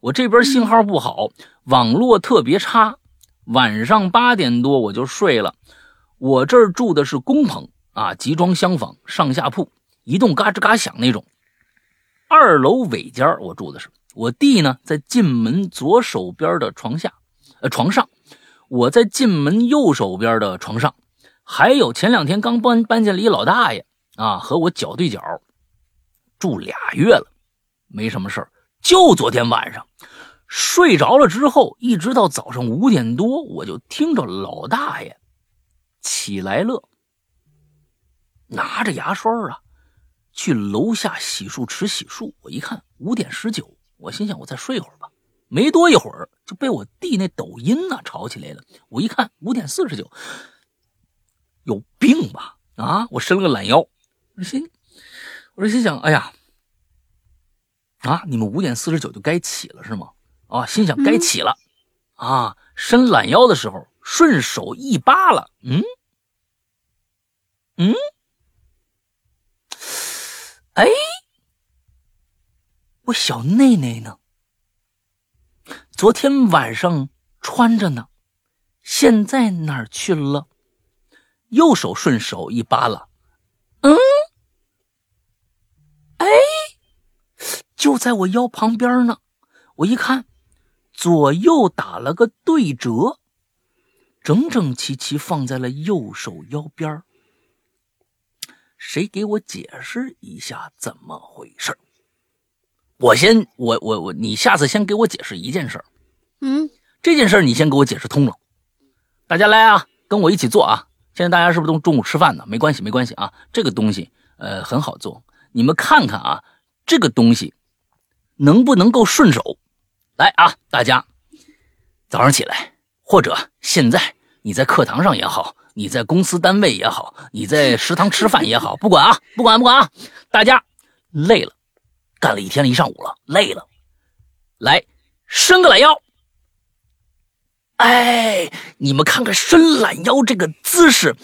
我这边信号不好，网络特别差，晚上八点多我就睡了。我这儿住的是工棚啊，集装箱房，上下铺，一动嘎吱嘎响那种。二楼尾间我住的是，我弟呢在进门左手边的床下，呃床上，我在进门右手边的床上，还有前两天刚搬搬进来一老大爷啊，和我脚对脚。住俩月了，没什么事儿。就昨天晚上睡着了之后，一直到早上五点多，我就听着老大爷起来了，拿着牙刷啊，去楼下洗漱池洗漱。我一看五点十九，我心想我再睡会儿吧。没多一会儿就被我弟那抖音呢吵起来了。我一看五点四十九，有病吧？啊！我伸了个懒腰，我心。我这心想，哎呀，啊，你们五点四十九就该起了是吗？啊，心想该起了，啊，伸懒腰的时候顺手一扒拉，嗯，嗯，哎，我小内内呢？昨天晚上穿着呢，现在哪儿去了？右手顺手一扒拉，嗯。哎，就在我腰旁边呢。我一看，左右打了个对折，整整齐齐放在了右手腰边谁给我解释一下怎么回事我先，我我我，你下次先给我解释一件事嗯，这件事你先给我解释通了。大家来啊，跟我一起做啊。现在大家是不是都中午吃饭呢？没关系，没关系啊。这个东西，呃，很好做。你们看看啊，这个东西能不能够顺手？来啊，大家早上起来，或者现在你在课堂上也好，你在公司单位也好，你在食堂吃饭也好，不管啊，不管不管啊，大家累了，干了一天了一上午了，累了，来伸个懒腰。哎，你们看看伸懒腰这个姿势。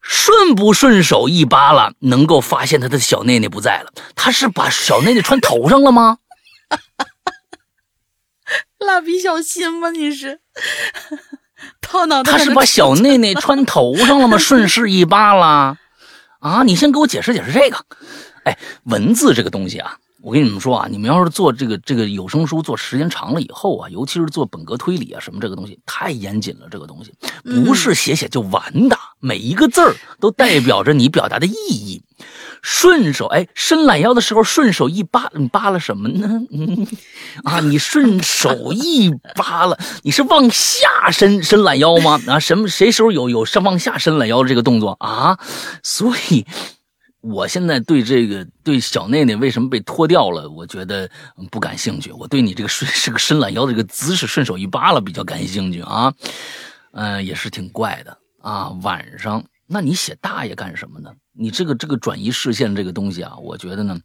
顺不顺手一扒拉，能够发现他的小内内不在了。他是把小内内穿头上了吗？蜡笔小新吗？你是 套脑袋？他是把小内内穿头上了吗？顺势一扒拉啊！你先给我解释解释这个。哎，文字这个东西啊，我跟你们说啊，你们要是做这个这个有声书做时间长了以后啊，尤其是做本格推理啊什么这个东西太严谨了，这个东西不是写写就完的，每一个字儿都代表着你表达的意义。顺手哎，伸懒腰的时候顺手一扒，你扒拉什么呢？啊，你顺手一扒拉，你是往下伸伸懒腰吗？啊，什么谁时候有有上往下伸懒腰的这个动作啊？所以。我现在对这个对小内内为什么被脱掉了，我觉得不感兴趣。我对你这个睡 是个伸懒腰的这个姿势，顺手一扒拉比较感兴趣啊。嗯，也是挺怪的啊。晚上，那你写大爷干什么呢？你这个这个转移视线这个东西啊，我觉得呢，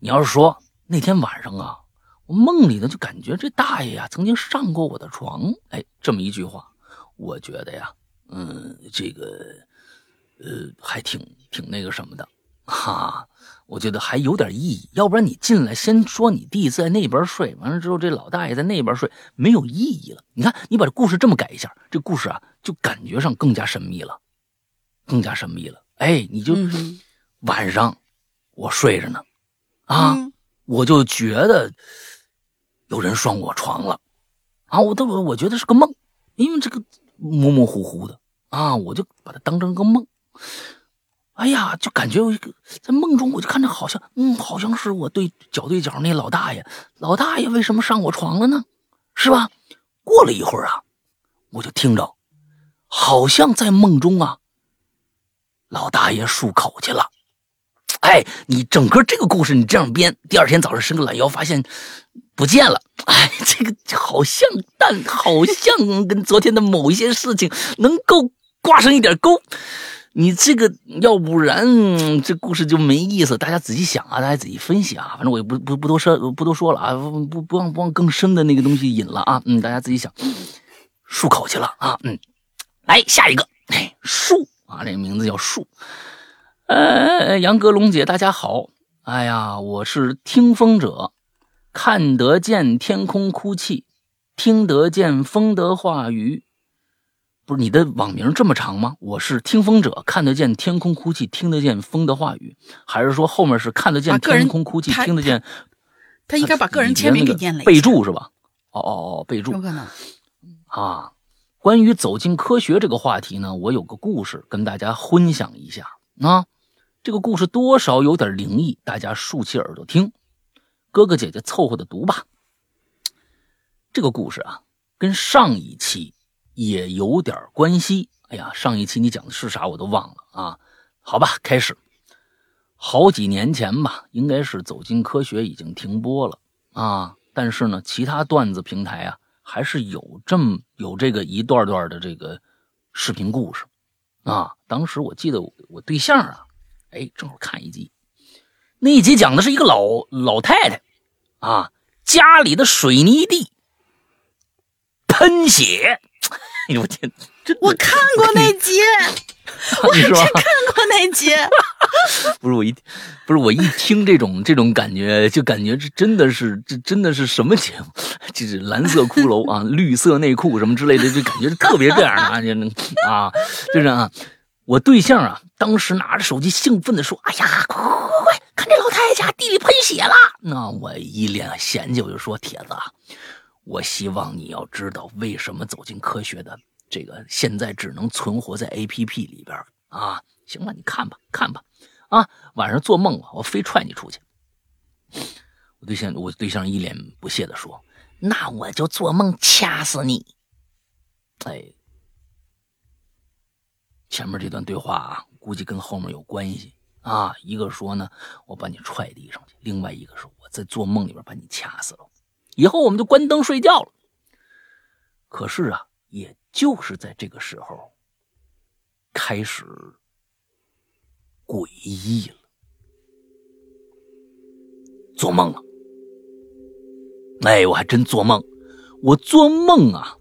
你要是说那天晚上啊，我梦里呢就感觉这大爷呀曾经上过我的床，哎，这么一句话，我觉得呀，嗯，这个。呃，还挺挺那个什么的，哈，我觉得还有点意义。要不然你进来先说你弟在那边睡，完了之后这老大爷在那边睡，没有意义了。你看，你把这故事这么改一下，这故事啊就感觉上更加神秘了，更加神秘了。哎，你就晚上我睡着呢，啊，我就觉得有人上我床了，啊，我都我觉得是个梦，因为这个模模糊糊的啊，我就把它当成个梦。哎呀，就感觉有一个在梦中，我就看着好像，嗯，好像是我对脚对脚那老大爷。老大爷为什么上我床了呢？是吧？过了一会儿啊，我就听着，好像在梦中啊，老大爷漱口去了。哎，你整个这个故事你这样编，第二天早上伸个懒腰发现不见了。哎，这个好像，但好像跟昨天的某一些事情能够挂上一点钩。你这个要不然这故事就没意思，大家仔细想啊，大家仔细分析啊，反正我也不不不多说，不多说了啊，不不不往不往更深的那个东西引了啊，嗯，大家自己想，漱口去了啊，嗯，来下一个，哎，树啊，这个名字叫树，呃，杨格龙姐大家好，哎呀，我是听风者，看得见天空哭泣，听得见风的话语。不是你的网名这么长吗？我是听风者，看得见天空哭泣，听得见风的话语，还是说后面是看得见天空哭泣，听得见？他应该把个人签名给念了。备注是吧？哦哦哦，备注。有可能。啊，关于走进科学这个话题呢，我有个故事跟大家分享一下啊。这个故事多少有点灵异，大家竖起耳朵听，哥哥姐姐凑合的读吧。这个故事啊，跟上一期。也有点关系。哎呀，上一期你讲的是啥我都忘了啊。好吧，开始。好几年前吧，应该是《走进科学》已经停播了啊。但是呢，其他段子平台啊，还是有这么有这个一段段的这个视频故事啊。当时我记得我对象啊，哎，正好看一集，那一集讲的是一个老老太太啊，家里的水泥地喷血。哎呦我天！我看过那集，我是看过那集。不是我一，不是我一听这种这种感觉，就感觉这真的是这真的是什么节目？就是蓝色骷髅啊，绿色内裤什么之类的，就感觉特别这样啊，就啊，就是啊，我对象啊，当时拿着手机兴奋的说：“哎呀，快快快快，看这老太太家地里喷血了！”那我一脸嫌弃，我就说：“铁子。”我希望你要知道为什么走进科学的这个现在只能存活在 A P P 里边啊！行了，你看吧，看吧，啊，晚上做梦我非踹你出去。我对象，我对象一脸不屑的说：“那我就做梦掐死你。”哎，前面这段对话啊，估计跟后面有关系啊。一个说呢，我把你踹地上去；另外一个说，我在做梦里边把你掐死了。以后我们就关灯睡觉了。可是啊，也就是在这个时候，开始诡异了。做梦了，哎，我还真做梦。我做梦啊，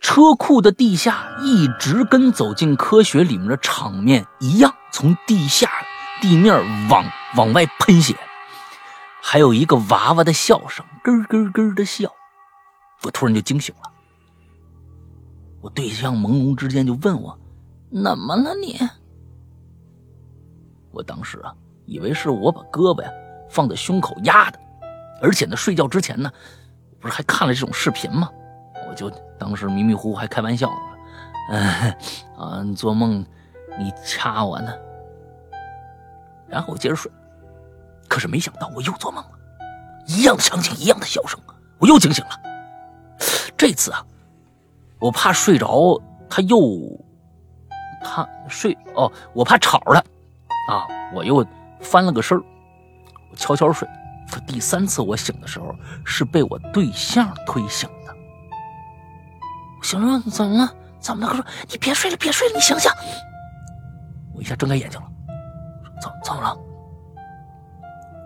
车库的地下一直跟走进科学里面的场面一样，从地下地面往往外喷血。还有一个娃娃的笑声，咯咯咯的笑，我突然就惊醒了。我对象朦胧之间就问我：“怎么了你？”我当时啊，以为是我把胳膊呀放在胸口压的，而且呢，睡觉之前呢，不是还看了这种视频吗？我就当时迷迷糊糊还开玩笑呢，嗯啊，做梦你掐我呢，然后我接着睡。可是没想到我又做梦了，一样的场景，一样的笑声，我又惊醒了。这次啊，我怕睡着，他又他睡哦，我怕吵他啊，我又翻了个身我悄悄睡。可第三次我醒的时候，是被我对象推醒的。我醒了，怎么了？怎么了？他说：“你别睡了，别睡了，你醒醒。”我一下睁开眼睛了，怎怎么了？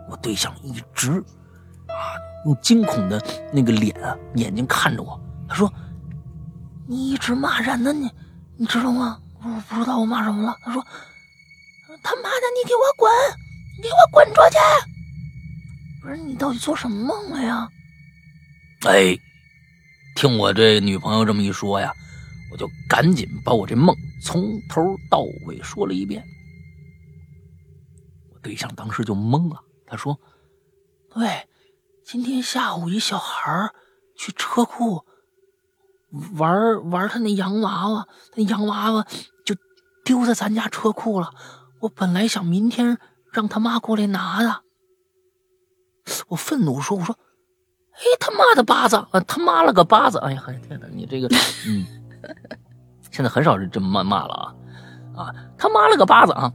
我对象一直啊用惊恐的那个脸啊眼睛看着我，他说：“你一直骂人呢，你你知道吗？”我不知道我骂什么了。他说：“他妈的，你给我滚，你给我滚出去！”不是你到底做什么梦了呀？哎，听我这女朋友这么一说呀，我就赶紧把我这梦从头到尾说了一遍。我对象当时就懵了。他说：“对，今天下午一小孩去车库玩玩他那洋娃娃，那洋娃娃就丢在咱家车库了。我本来想明天让他妈过来拿的。”我愤怒说：“我说，哎他妈的巴子啊，他妈了个巴子！哎呀，天哪，你这个，嗯，现在很少人这么骂骂了啊啊，他妈了个巴子啊！”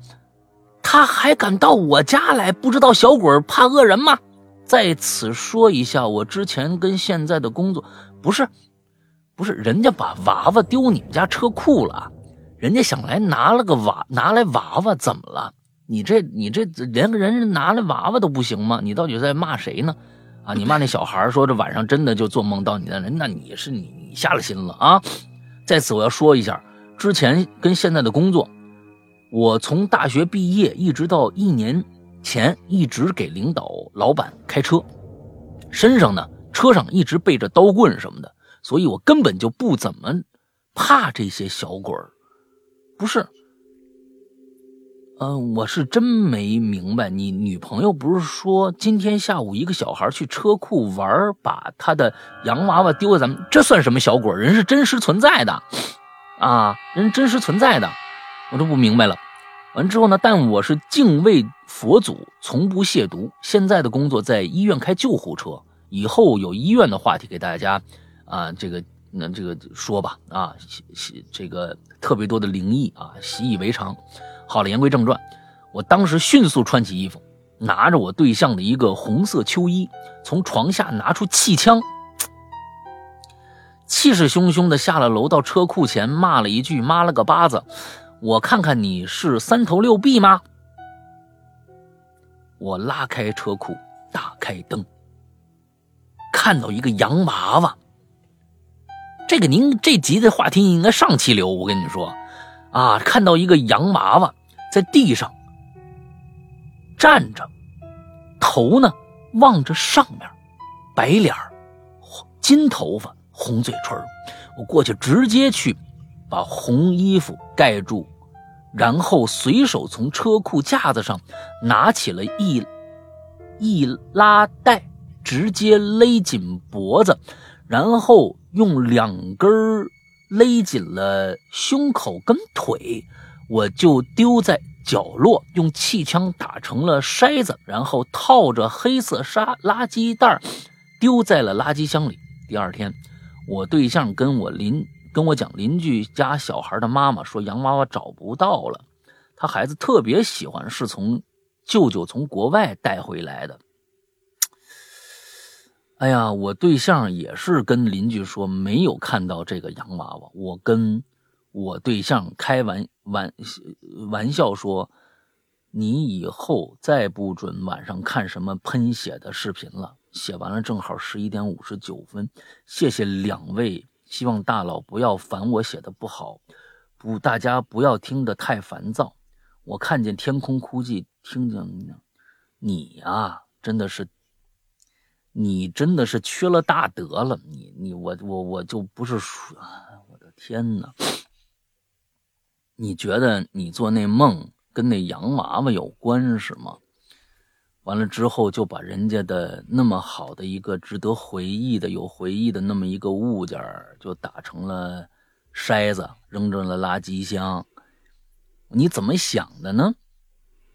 他还敢到我家来？不知道小鬼怕恶人吗？在此说一下，我之前跟现在的工作不是，不是人家把娃娃丢你们家车库了，人家想来拿了个娃，拿来娃娃怎么了？你这你这连个人拿来娃娃都不行吗？你到底在骂谁呢？啊，你骂那小孩说这晚上真的就做梦到你那人，那你是你你瞎了心了啊！在此我要说一下，之前跟现在的工作。我从大学毕业一直到一年前，一直给领导、老板开车，身上呢，车上一直背着刀棍什么的，所以我根本就不怎么怕这些小鬼儿。不是，嗯，我是真没明白，你女朋友不是说今天下午一个小孩去车库玩，把他的洋娃娃丢在咱们，这算什么小鬼？人是真实存在的，啊，人真实存在的。我都不明白了，完之后呢？但我是敬畏佛祖，从不亵渎。现在的工作在医院开救护车，以后有医院的话题给大家啊，这个那这个说吧啊，这个特别多的灵异啊，习以为常。好了，言归正传，我当时迅速穿起衣服，拿着我对象的一个红色秋衣，从床下拿出气枪，气势汹汹的下了楼，到车库前骂了一句：“妈了个巴子！”我看看你是三头六臂吗？我拉开车库，打开灯，看到一个洋娃娃。这个您这集的话题应该上期留，我跟你说，啊，看到一个洋娃娃在地上站着，头呢望着上面，白脸金头发，红嘴唇。我过去直接去。把红衣服盖住，然后随手从车库架子上拿起了一一拉带，直接勒紧脖子，然后用两根勒紧了胸口跟腿，我就丢在角落，用气枪打成了筛子，然后套着黑色沙垃圾袋丢在了垃圾箱里。第二天，我对象跟我邻。跟我讲，邻居家小孩的妈妈说洋娃娃找不到了，他孩子特别喜欢，是从舅舅从国外带回来的。哎呀，我对象也是跟邻居说没有看到这个洋娃娃。我跟我对象开玩玩玩笑说，你以后再不准晚上看什么喷血的视频了。写完了，正好十一点五十九分。谢谢两位。希望大佬不要烦我写的不好，不，大家不要听得太烦躁。我看见天空哭泣，听见你呀，真的是，你真的是缺了大德了。你你我我我就不是说，我的天哪！你觉得你做那梦跟那洋娃娃有关是吗？完了之后就把人家的那么好的一个值得回忆的、有回忆的那么一个物件，就打成了筛子，扔进了垃圾箱。你怎么想的呢？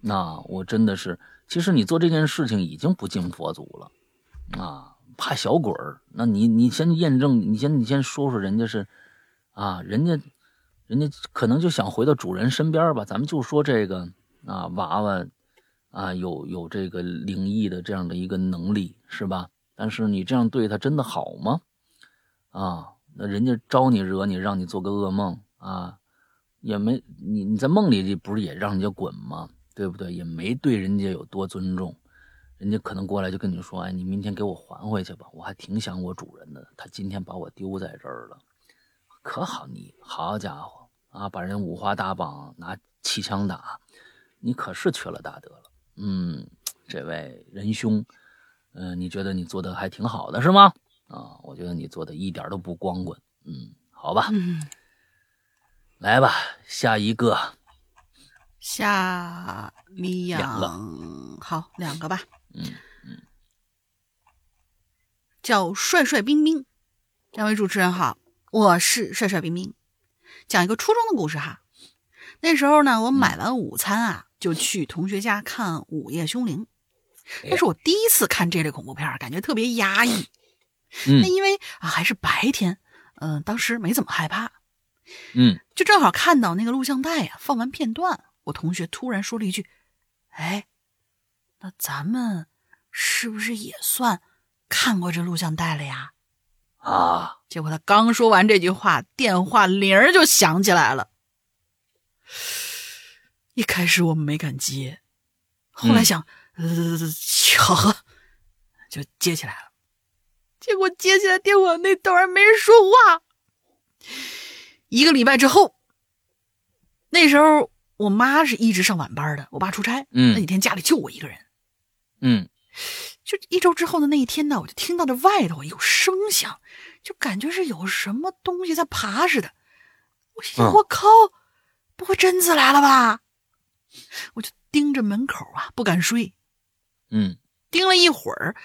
那我真的是，其实你做这件事情已经不敬佛祖了啊！怕小鬼儿，那你你先验证，你先你先说说人家是啊，人家人家可能就想回到主人身边吧。咱们就说这个啊，娃娃啊，有有这个灵异的这样的一个能力是吧？但是你这样对他真的好吗？啊，那人家招你惹你，让你做个噩梦啊，也没你你在梦里不是也让人家滚吗？对不对？也没对人家有多尊重。人家可能过来就跟你说：“哎，你明天给我还回去吧，我还挺想我主人的。他今天把我丢在这儿了，可好你，好家伙啊，把人五花大绑，拿气枪打，你可是缺了大德了。嗯，这位仁兄，嗯，你觉得你做的还挺好的是吗？啊，我觉得你做的一点都不光棍。嗯，好吧，嗯来吧，下一个，夏米阳，两个好，两个吧。嗯嗯，叫帅帅冰冰，两位主持人好，我是帅帅冰冰，讲一个初中的故事哈。那时候呢，我买完午餐啊，就去同学家看《午夜凶铃》，那是我第一次看这类恐怖片，感觉特别压抑。嗯那因为啊还是白天，嗯、当时没怎么害怕，嗯就正好看到那个录像带呀、放完片段，我同学突然说了一句：“哎，那咱们是不是也算看过这录像带了呀啊，？”结果他刚说完这句话，电话铃儿就响起来了。一开始我们没敢接，后来想，呃，巧合，就接起来了。结果接起来电话那头还没人说话。一个礼拜之后，那时候我妈是一直上晚班的，我爸出差，嗯那几天家里就我一个人。嗯就一周之后的那一天呢，我就听到这外头有声响，就感觉是有什么东西在爬似的。我心想，嗯我靠，不会贞子来了吧？我就盯着门口啊，不敢睡。嗯盯了一会儿，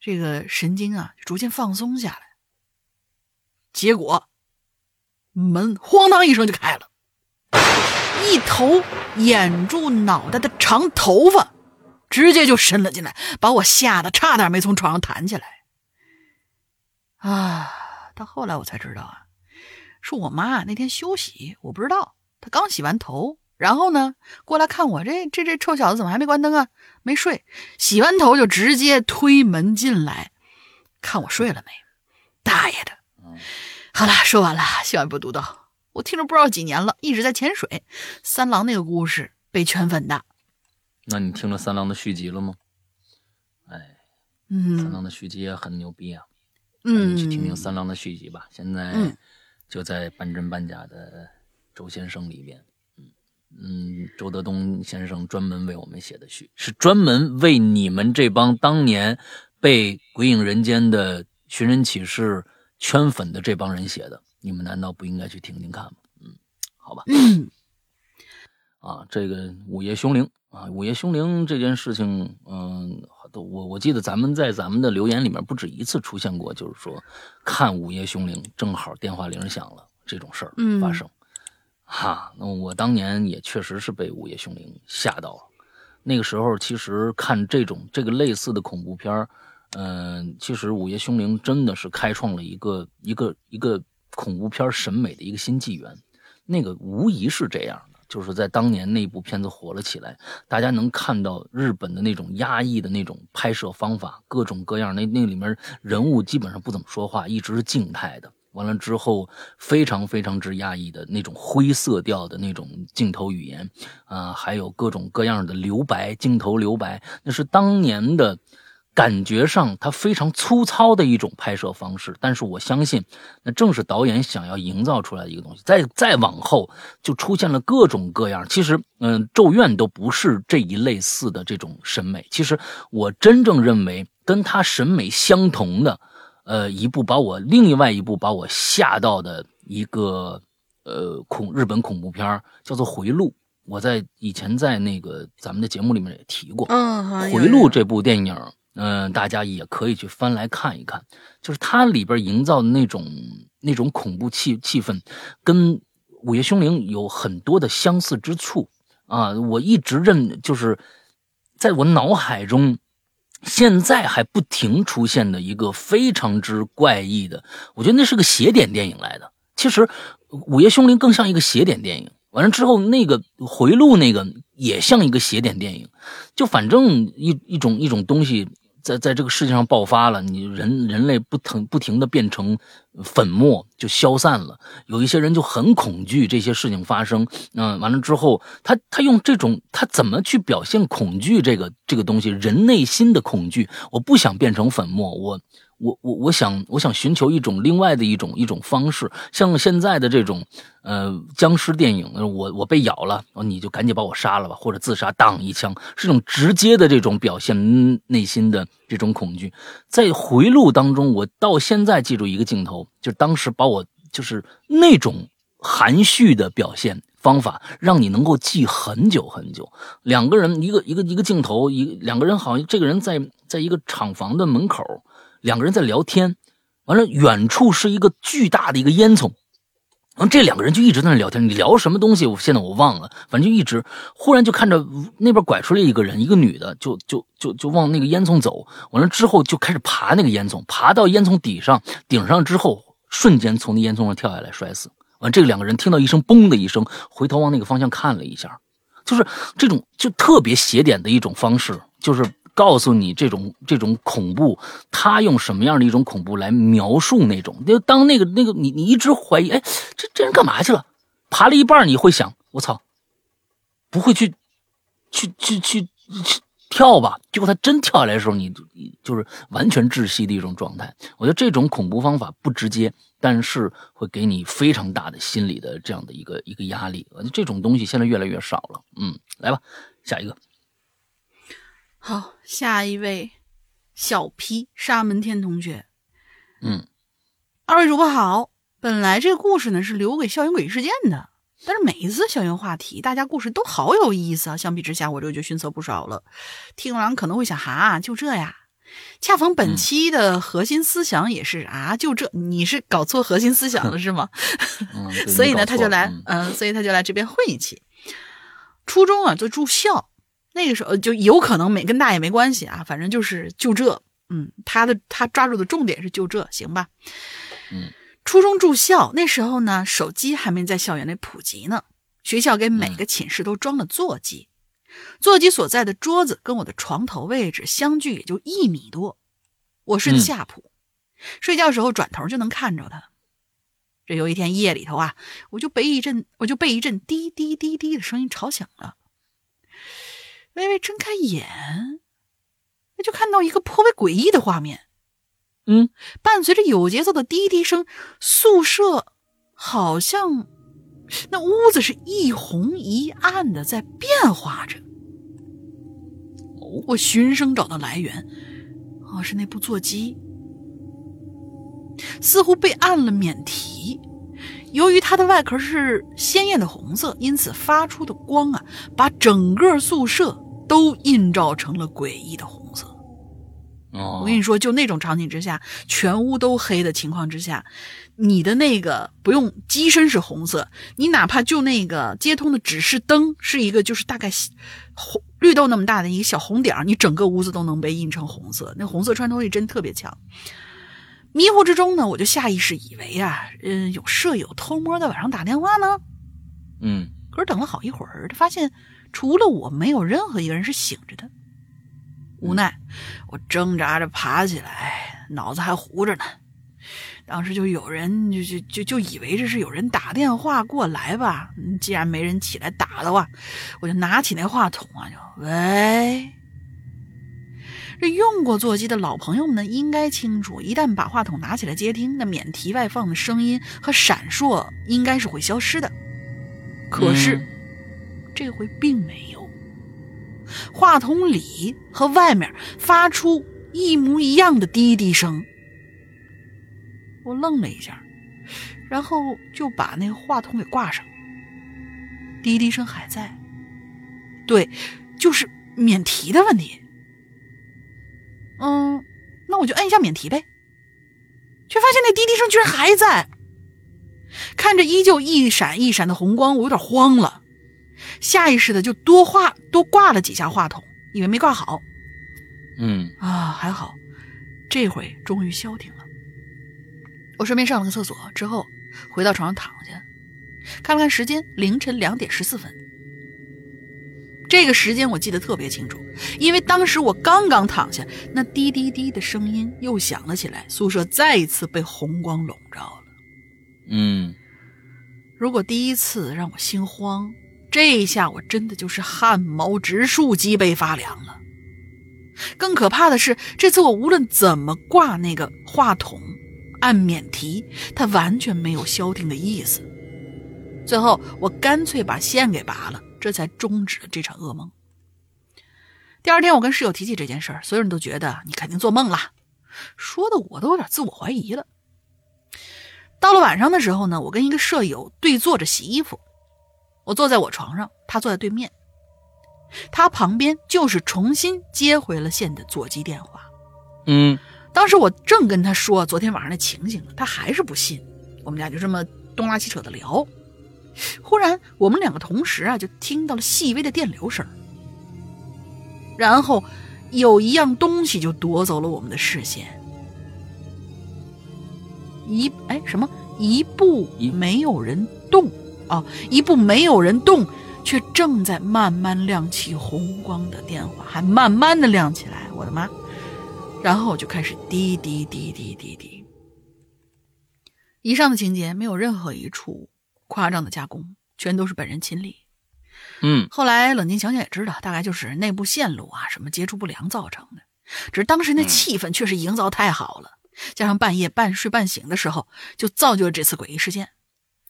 这个神经啊逐渐放松下来。结果门咣当一声就开了，一头掩住脑袋的长头发直接就伸了进来，把我吓得差点没从床上弹起来。啊！到后来我才知道啊，是我妈那天休息，我不知道，她刚洗完头，然后呢过来看我这这这臭小子怎么还没关灯啊？没睡，洗完头就直接推门进来，看我睡了没？大爷的！好了，说完了，希望不读到。我听着不知道几年了，一直在潜水。三郎那个故事被圈粉的，那你听了三郎的续集了吗？哎，嗯三嗯郎的续集也很牛逼啊！嗯，你去听听三郎的续集吧。现在嗯就在半真半假的周先生里边，嗯嗯，周德东先生专门为我们写的序，是专门为你们这帮当年被《鬼影人间》的寻人启事圈粉的这帮人写的。你们难道不应该去听听看吗？嗯，好吧。嗯啊，这个午夜凶铃啊，午夜凶铃这件事情，嗯，都我我记得咱们在咱们的留言里面不止一次出现过，就是说看午夜凶铃，正好电话铃响了这种事儿嗯发生。哈，那我当年也确实是被午夜凶铃吓到了。那个时候其实看这种这个类似的恐怖片儿，嗯、其实午夜凶铃真的是开创了一个一个一个恐怖片审美的一个新纪元。那个无疑是这样的，就是在当年那部片子火了起来，大家能看到日本的那种压抑的那种拍摄方法，各种各样。那那里面人物基本上不怎么说话，一直是静态的。完了之后，非常非常之压抑的那种灰色调的那种镜头语言，啊、还有各种各样的留白，镜头留白，那是当年的。感觉上，它非常粗糙的一种拍摄方式，但是我相信，那正是导演想要营造出来的一个东西。再再往后，就出现了各种各样。其实，嗯，《咒怨》都不是这一类似的这种审美。其实，我真正认为跟他审美相同的，呃，一部把我另外一部把我吓到的一个呃恐日本恐怖片儿叫做《回路》。我在以前在那个咱们的节目里面也提过，嗯，回路这部电影，嗯，大家也可以去翻来看一看，就是它里边营造的那种那种恐怖气气氛，跟《午夜凶铃》有很多的相似之处啊。我一直认，就是在我脑海中，现在还不停出现的一个非常之怪异的，我觉得那是个邪点电影来的。其实，《午夜凶铃》更像一个邪点电影。完了之后，那个回路那个也像一个邪点电影，就反正一一种一种东西在在这个世界上爆发了，你人人类不停不停的变成粉末就消散了，有一些人就很恐惧这些事情发生。嗯，完了之后，他他用这种他怎么去表现恐惧这个这个东西，人内心的恐惧，我不想变成粉末，我。我我我想我想寻求一种另外的一种一种方式，像现在的这种，呃，僵尸电影，我我被咬了，你就赶紧把我杀了吧，或者自杀，当一枪，是种直接的这种表现内心的这种恐惧。在回路当中，我到现在记住一个镜头，就当时把我就是那种含蓄的表现方法，让你能够记很久很久。两个人，一个一个一个镜头，一两个人好像这个人在在一个厂房的门口。两个人在聊天，完了，远处是一个巨大的一个烟囱，然后这两个人就一直在那聊天。你聊什么东西？我现在我忘了，反正就一直。忽然就看着那边拐出来一个人，一个女的，就就就就往那个烟囱走。完了之后就开始爬那个烟囱，爬到烟囱底上顶上之后，瞬间从那烟囱上跳下来摔死。完，这两个人听到一声“嘣”的一声，回头往那个方向看了一下，就是这种就特别邪点的一种方式，就是。告诉你这种这种恐怖，他用什么样的一种恐怖来描述那种？就当那个那个你你一直怀疑，哎，这这人干嘛去了？爬了一半，你会想，我操，不会去去去去去跳吧？结果他真跳下来的时候，你就是完全窒息的一种状态。我觉得这种恐怖方法不直接，但是会给你非常大的心理的这样的一个一个压力。这种东西现在越来越少了。嗯，来吧，下一个。好，下一位小 P 沙门天同学，嗯，二位主播好。本来这个故事呢是留给校园诡异事件的，但是每一次校园话题，大家故事都好有意思啊。相比之下，我这个就逊色不少了。听完可能会想，哈，就这呀？恰逢本期的核心思想也是啊，就这？你是搞错核心思想了是吗？所以呢，他就来，嗯，所以他就来这边混一期。初中啊，就住校。那个时候就有可能没跟大爷没关系啊，反正就是就这，嗯，他的他抓住的重点是就这，行吧？嗯，初中住校那时候呢，手机还没在校园内普及呢，学校给每个寝室都装了座机，座机所在的桌子跟我的床头位置相距也就一米多，我睡的下铺，睡觉时候转头就能看着他。这有一天夜里头啊，我就被一阵我就被一阵滴滴滴滴的声音吵醒了。微微睁开眼，那就看到一个颇为诡异的画面。嗯，伴随着有节奏的滴滴声，宿舍好像那屋子是一红一暗的在变化着。我循声找到来源，哦，是那部座机，似乎被按了免提。由于它的外壳是鲜艳的红色，因此发出的光啊，把整个宿舍。都映照成了诡异的红色。哦，我跟你说，就那种场景之下，全屋都黑的情况之下，你的那个不用机身是红色，你哪怕就那个接通的指示灯是一个就是大概红绿豆那么大的一个小红点你整个屋子都能被映成红色，那红色穿透力真特别强。迷糊之中呢，我就下意识以为啊，嗯，有舍友偷摸在晚上打电话呢。嗯，可是等了好一会儿，他发现。除了我，没有任何一个人是醒着的。无奈，我挣扎着爬起来，脑子还糊着呢。当时就有人就就就就以为这是有人打电话过来吧。既然没人起来打的话，我就拿起那话筒啊，就喂。这用过座机的老朋友们呢，应该清楚，一旦把话筒拿起来接听，那免提外放的声音和闪烁应该是会消失的。可是。这回并没有，话筒里和外面发出一模一样的滴滴声。我愣了一下，然后就把那个话筒给挂上。滴滴声还在，对，就是免提的问题。嗯，那我就摁一下免提呗。却发现那滴滴声居然还在，看着依旧一闪一闪的红光，我有点慌了，下意识的就多话多挂了几下话筒，以为没挂好。嗯啊，还好，这回终于消停了。我顺便上了个厕所，之后回到床上躺下，看了看时间，凌晨两点十四分。这个时间我记得特别清楚，因为当时我刚刚躺下，那滴滴滴的声音又响了起来，宿舍再一次被红光笼罩了。嗯，如果第一次让我心慌，这一下我真的就是汗毛直竖，脊背发凉了。更可怕的是，这次我无论怎么挂那个话筒，按免提，它完全没有消停的意思。最后，我干脆把线给拔了。这才终止了这场噩梦。第二天，我跟室友提起这件事儿，所有人都觉得你肯定做梦了，说的我都有点自我怀疑了。到了晚上的时候呢，我跟一个舍友对坐着洗衣服，我坐在我床上，他坐在对面，他旁边就是重新接回了线的座机电话。嗯，当时我正跟他说昨天晚上的情形呢，他还是不信，我们俩就这么东拉西扯的聊。忽然，我们两个同时啊，就听到了细微的电流声，然后有一样东西就夺走了我们的视线。一哎什么？一步没有人动啊，一部没有人动，却正在慢慢亮起红光的电话，还慢慢的亮起来。我的妈！然后就开始滴滴滴滴滴滴。以上的情节没有任何一处。夸张的加工，全都是本人亲历。嗯，后来冷静想想也知道，大概就是内部线路啊，什么接触不良造成的。只是当时那气氛确实营造太好了，加上半夜半睡半醒的时候，就造就了这次诡异事件。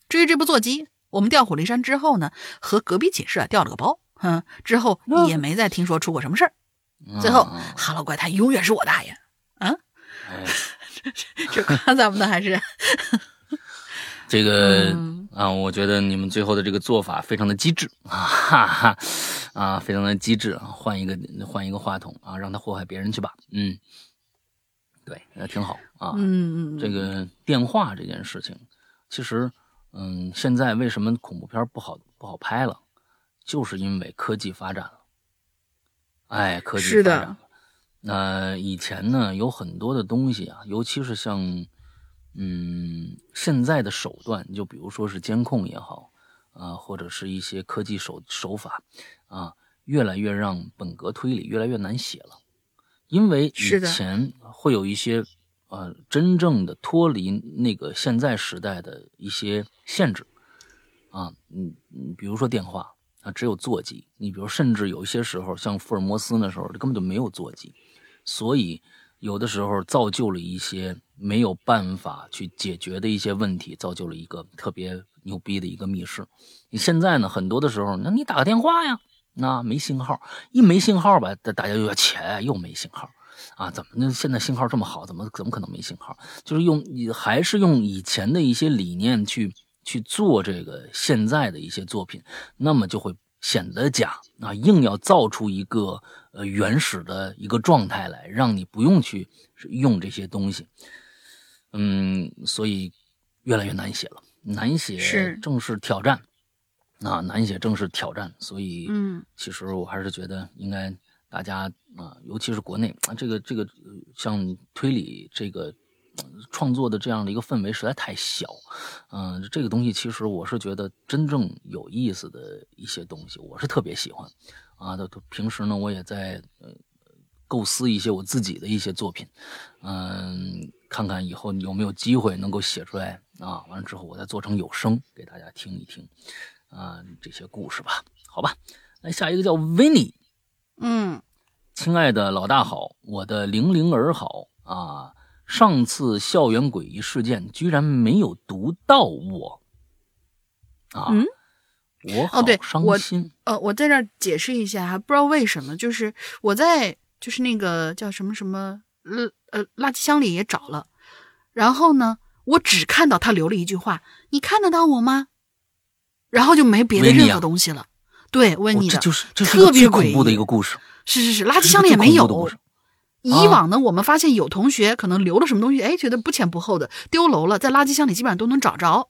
至于这部座机，我们调虎离山之后呢，和隔壁寝室啊调了个包，哼，之后也没再听说出过什么事儿。最后，Hello 怪谈永远是我大爷。啊，这夸咱们的还是 这个。啊，我觉得你们最后的这个做法非常的机智啊，哈哈，啊，非常的机智啊，换一个换一个话筒啊，让他祸害别人去吧，嗯，对，那挺好啊，嗯嗯，这个电话这件事情，其实，嗯，现在为什么恐怖片不好不好拍了，就是因为科技发展了，哎，科技发展了，那以前呢，有很多的东西啊，尤其是像。嗯，现在的手段，就比如说是监控也好，啊，或者是一些科技手手法，啊，越来越让本格推理越来越难写了，因为以前会有一些呃真正的脱离那个现在时代的一些限制，啊，嗯嗯，比如说电话啊，只有座机，你比如甚至有一些时候像福尔摩斯那时候，根本就没有座机，所以有的时候造就了一些。没有办法去解决的一些问题，造就了一个特别牛逼的一个密室。你现在呢，很多的时候，那你打个电话呀，那没信号，一没信号吧，大大家又要切，又没信号啊？怎么呢？现在信号这么好，怎么怎么可能没信号？就是用你还是用以前的一些理念去去做这个现在的一些作品，那么就会显得假啊！硬要造出一个呃原始的一个状态来，让你不用去用这些东西。嗯，所以越来越难写了，难写是正是挑战，啊，难写正是挑战，所以嗯，其实我还是觉得应该大家啊，尤其是国内啊，这个这个像推理这个创作的这样的一个氛围实在太小，嗯，这个东西其实我是觉得真正有意思的一些东西，我是特别喜欢，啊，都平时呢我也在呃构思一些我自己的一些作品，嗯。看看以后有没有机会能够写出来啊？完了之后我再做成有声给大家听一听，啊，这些故事吧，好吧。来下一个叫 Vinny，嗯，亲爱的老大好，我的玲玲儿好啊。上次校园诡异事件居然没有读到我，啊，嗯，我好伤心。呃，我在这儿解释一下，不知道为什么，就是我在就是那个叫什么什么。呃呃，垃圾箱里也找了，然后呢，我只看到他留了一句话：“你看得到我吗？”然后就没别的任何东西了。对，问你的，这就是这是特别恐怖的一个故事。是是是，垃圾箱里也没有。以啊往呢，我们发现有同学可能留了什么东西，哎，觉得不前不后的丢楼了，在垃圾箱里基本上都能找着，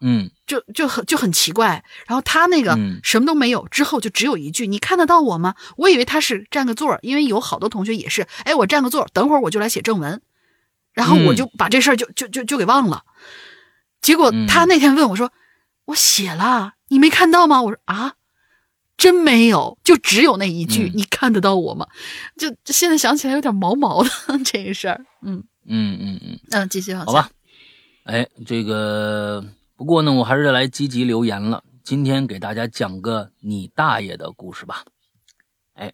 嗯就就很就很奇怪。然后他那个嗯什么都没有，之后就只有一句：“你看得到我吗？”我以为他是占个座儿，因为有好多同学也是，哎，我占个座儿，等会儿我就来写正文，然后我嗯就把这事儿就就就就给忘了。结果嗯他那天问我说：“我写了，你没看到吗？”我说：“啊。”真没有，就只有那一句，嗯你看得到我吗？就就现在想起来有点毛毛的 这个事儿。嗯嗯嗯嗯，嗯，继续往下好吧。哎，这个不过呢，我还是来积极留言了。今天给大家讲个你大爷的故事吧。哎，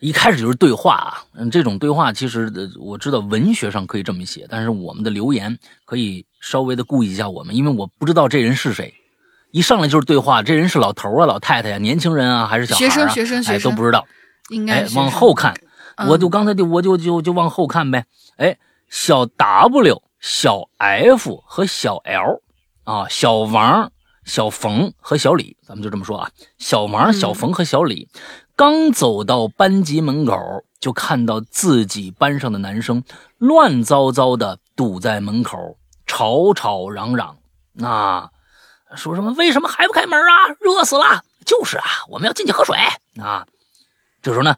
一开始就是对话啊，嗯，这种对话其实呃我知道文学上可以这么写，但是我们的留言可以稍微的顾及一下我们，因为我不知道这人是谁。一上来就是对话，这人是老头啊、老太太呀、年轻人啊，还是小孩啊？学生学生学哎，生都不知道。哎应该是，往后看，嗯我就刚才就我就就就往后看呗。哎，小 W、小 F 和小 L 啊，小王、小冯和小李，咱们就这么说啊。小王、嗯小冯和小李刚走到班级门口，就看到自己班上的男生乱糟糟的堵在门口，吵吵嚷嚷，啊，说什么为什么还不开门啊？热死了！就是啊，我们要进去喝水啊。这时候呢，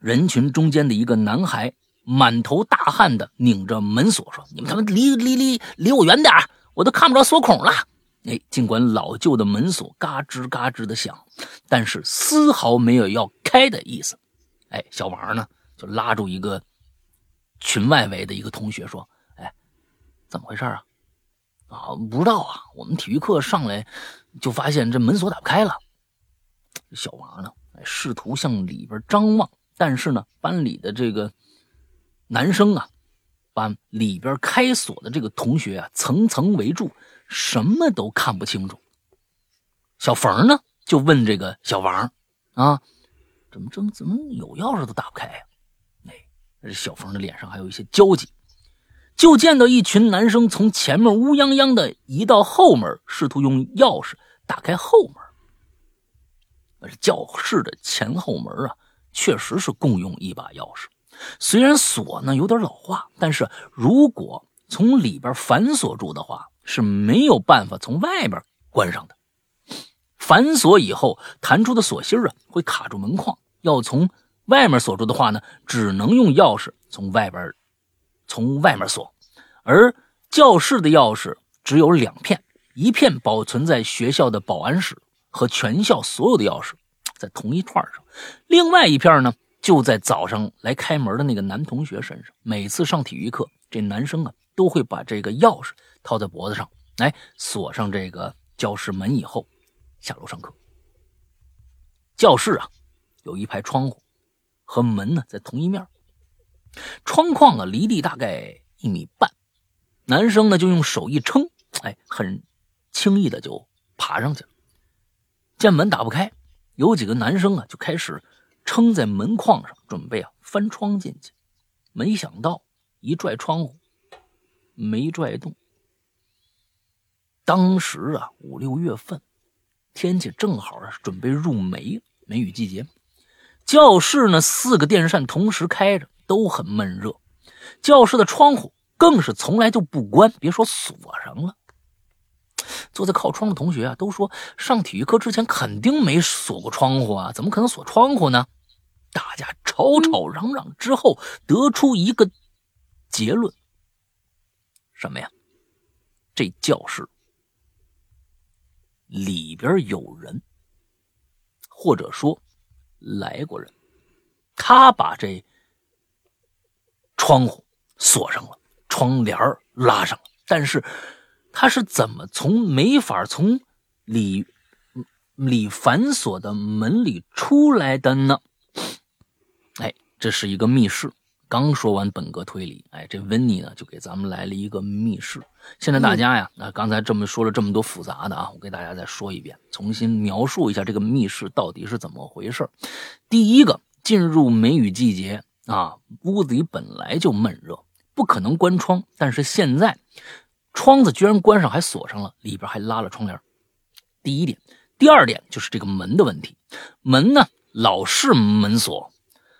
人群中间的一个男孩满头大汗的拧着门锁说：“你们他妈离离离离我远点我都看不着锁孔了。”哎，尽管老旧的门锁嘎吱嘎吱的响，但是丝毫没有要开的意思。哎，小王呢就拉住一个群外围的一个同学说：“哎，怎么回事啊？啊，不知道啊。我们体育课上来就发现这门锁打不开了。”小王呢，哎，试图向里边张望，但是呢，班里的这个男生啊，把里边开锁的这个同学啊层层围住，什么都看不清楚。小冯呢，就问这个小王啊，怎么怎么怎么有钥匙都打不开呀、哎，小冯的脸上还有一些焦急。就见到一群男生从前面乌泱泱的移到后门，试图用钥匙打开后门。教室的前后门啊，确实是共用一把钥匙。虽然锁呢有点老化，但是如果从里边反锁住的话，是没有办法从外边关上的。反锁以后弹出的锁芯啊会卡住门框，要从外面锁住的话呢，只能用钥匙从外边从外面锁。而教室的钥匙只有两片，一片保存在学校的保安室。和全校所有的钥匙在同一串上，另外一片呢就在早上来开门的那个男同学身上。每次上体育课，这男生啊都会把这个钥匙套在脖子上，来锁上这个教室门以后下楼上课。教室啊有一排窗户，和门呢在同一面，窗框啊离地大概一米半，男生呢就用手一撑，哎，很轻易的就爬上去了。见门打不开，有几个男生啊就开始撑在门框上，准备啊翻窗进去。没想到一拽窗户，没拽动。当时啊五六月份，天气正好啊准备入梅梅雨季节，教室呢四个电扇同时开着，都很闷热。教室的窗户更是从来就不关，别说锁上了。坐在靠窗的同学啊，都说上体育课之前肯定没锁过窗户啊，怎么可能锁窗户呢？大家吵吵嚷嚷之后，得出一个结论：什么呀？这教室里边有人，或者说来过人，他把这窗户锁上了，窗帘拉上了，但是。他是怎么从没法从里里反锁的门里出来的呢？哎，这是一个密室。刚说完本格推理，哎，这温妮呢就给咱们来了一个密室。现在大家呀，那、刚才这么说了这么多复杂的啊，我给大家再说一遍，重新描述一下这个密室到底是怎么回事。第一个，进入梅雨季节啊，屋子里本来就闷热，不可能关窗，但是现在。窗子居然关上，还锁上了，里边还拉了窗帘。第一点，第二点就是这个门的问题，门呢老式门锁，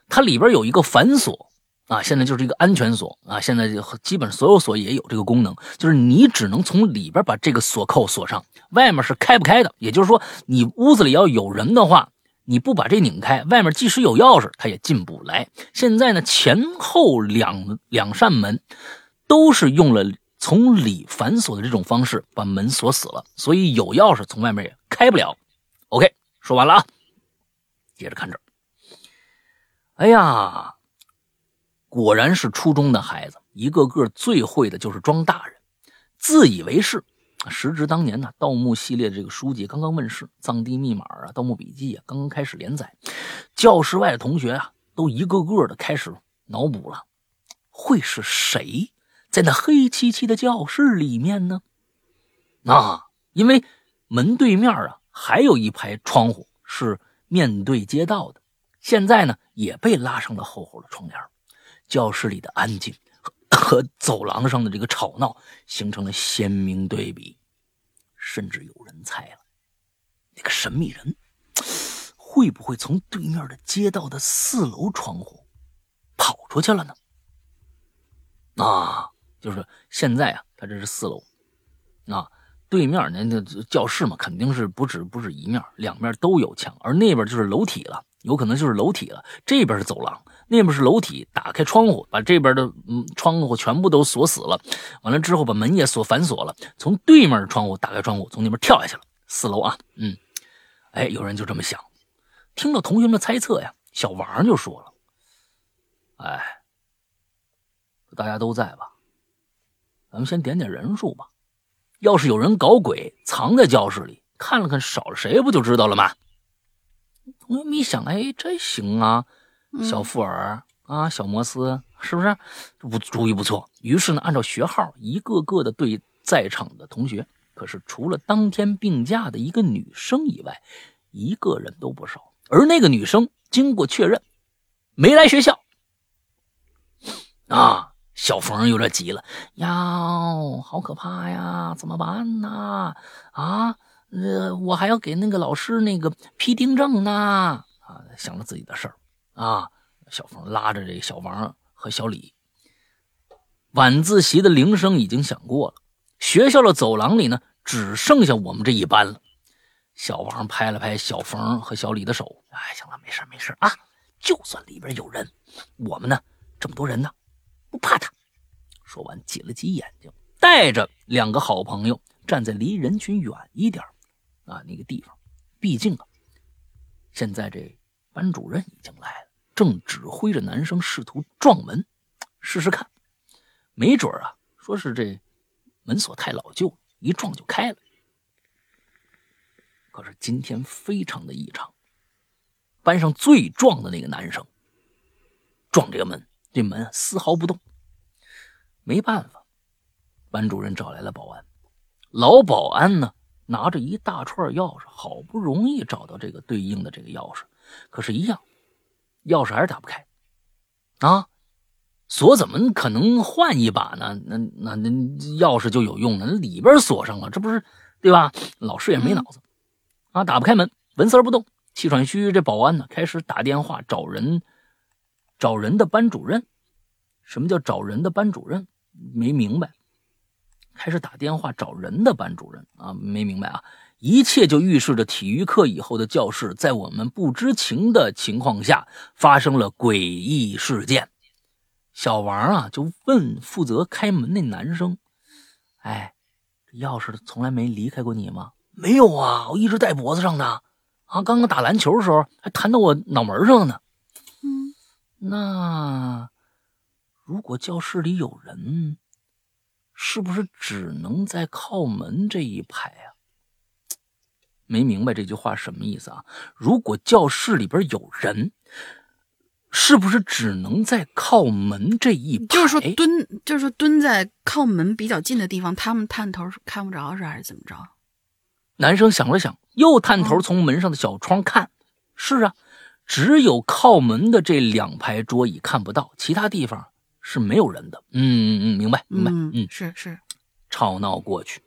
它里边有一个反锁啊，现在就是一个安全锁啊，现在基本所有锁也有这个功能，就是你只能从里边把这个锁扣锁上，外面是开不开的。也就是说，你屋子里要有人的话，你不把这拧开，外面即使有钥匙，他也进不来。现在呢，前后两两扇门都是用了。从里反锁的这种方式把门锁死了，所以有钥匙从外面也开不了。OK，说完了啊，接着看这儿。哎呀，果然是初中的孩子，一个个最会的就是装大人，自以为是。时值当年呢，盗墓系列的这个书籍刚刚问世，《藏地密码》啊，《盗墓笔记》啊，刚刚开始连载，教室外的同学啊，都一个个的开始脑补了，会是谁？在那黑漆漆的教室里面呢，啊，因为门对面啊还有一排窗户是面对街道的，现在呢也被拉上了厚厚的窗帘。教室里的安静和走廊上的这个吵闹形成了鲜明对比，甚至有人猜了，那个神秘人会不会从对面的街道的四楼窗户跑出去了呢？啊！就是现在啊，他这是四楼，啊，对面那那教室嘛，肯定是不止不止一面，两面都有墙，而那边就是楼体了，有可能就是楼体了。这边是走廊，那边是楼体。打开窗户，把这边的嗯窗户全部都锁死了，完了之后把门也锁反锁了，从对面的窗户打开窗户，从那边跳下去了。四楼啊，嗯，哎，有人就这么想。听了同学们猜测呀，小王就说了：“哎，大家都在吧？”咱们先点点人数吧，要是有人搞鬼藏在教室里，看了看少了谁，不就知道了吗？同学们一想，哎，这行啊，小富尔啊，小摩斯，是不是？不主意不错。于是呢，按照学号，一个个的对在场的同学。可是除了当天病假的一个女生以外，一个人都不少。而那个女生经过确认，没来学校。啊。小冯有点急了，呀，好可怕呀，怎么办呢？啊，呃，我还要给那个老师那个批订正呢。啊，想着自己的事儿，啊，小冯拉着这小王和小李。晚自习的铃声已经响过了，学校的走廊里呢，只剩下我们这一班了。小王拍了拍小冯和小李的手，哎，行了，没事没事啊，就算里边有人，我们呢，这么多人呢。不怕他。说完，挤了挤眼睛，带着两个好朋友站在离人群远一点啊那个地方。毕竟啊，现在这班主任已经来了，正指挥着男生试图撞门，试试看，没准啊，说是这门锁太老旧，一撞就开了。可是今天非常的异常，班上最壮的那个男生撞这个门。这门丝毫不动，没办法，班主任找来了保安。老保安呢，拿着一大串钥匙，好不容易找到这个对应的这个钥匙，可是，一样，钥匙还是打不开。啊，锁怎么可能换一把呢？那那那钥匙就有用了，那里边锁上了，这不是对吧？老师也没脑子，啊，打不开门，纹丝不动，气喘吁吁。这保安呢，开始打电话找人。找人的班主任，什么叫找人的班主任？没明白。开始打电话找人的班主任啊，没明白啊。一切就预示着体育课以后的教室，在我们不知情的情况下发生了诡异事件。小王啊，就问负责开门那男生：“哎，这钥匙从来没离开过你吗？”“没有啊，我一直戴脖子上的。”“啊，刚刚打篮球的时候还弹到我脑门上了呢。”那如果教室里有人，是不是只能在靠门这一排啊？没明白这句话什么意思啊？如果教室里边有人，是不是只能在靠门这一排？就是说蹲，就是说蹲在靠门比较近的地方，他们探头看不着是还是怎么着？男生想了想，又探头从门上的小窗看，是啊。只有靠门的这两排桌椅看不到，其他地方是没有人的。嗯嗯嗯，明白明白。嗯，是是。吵闹过去，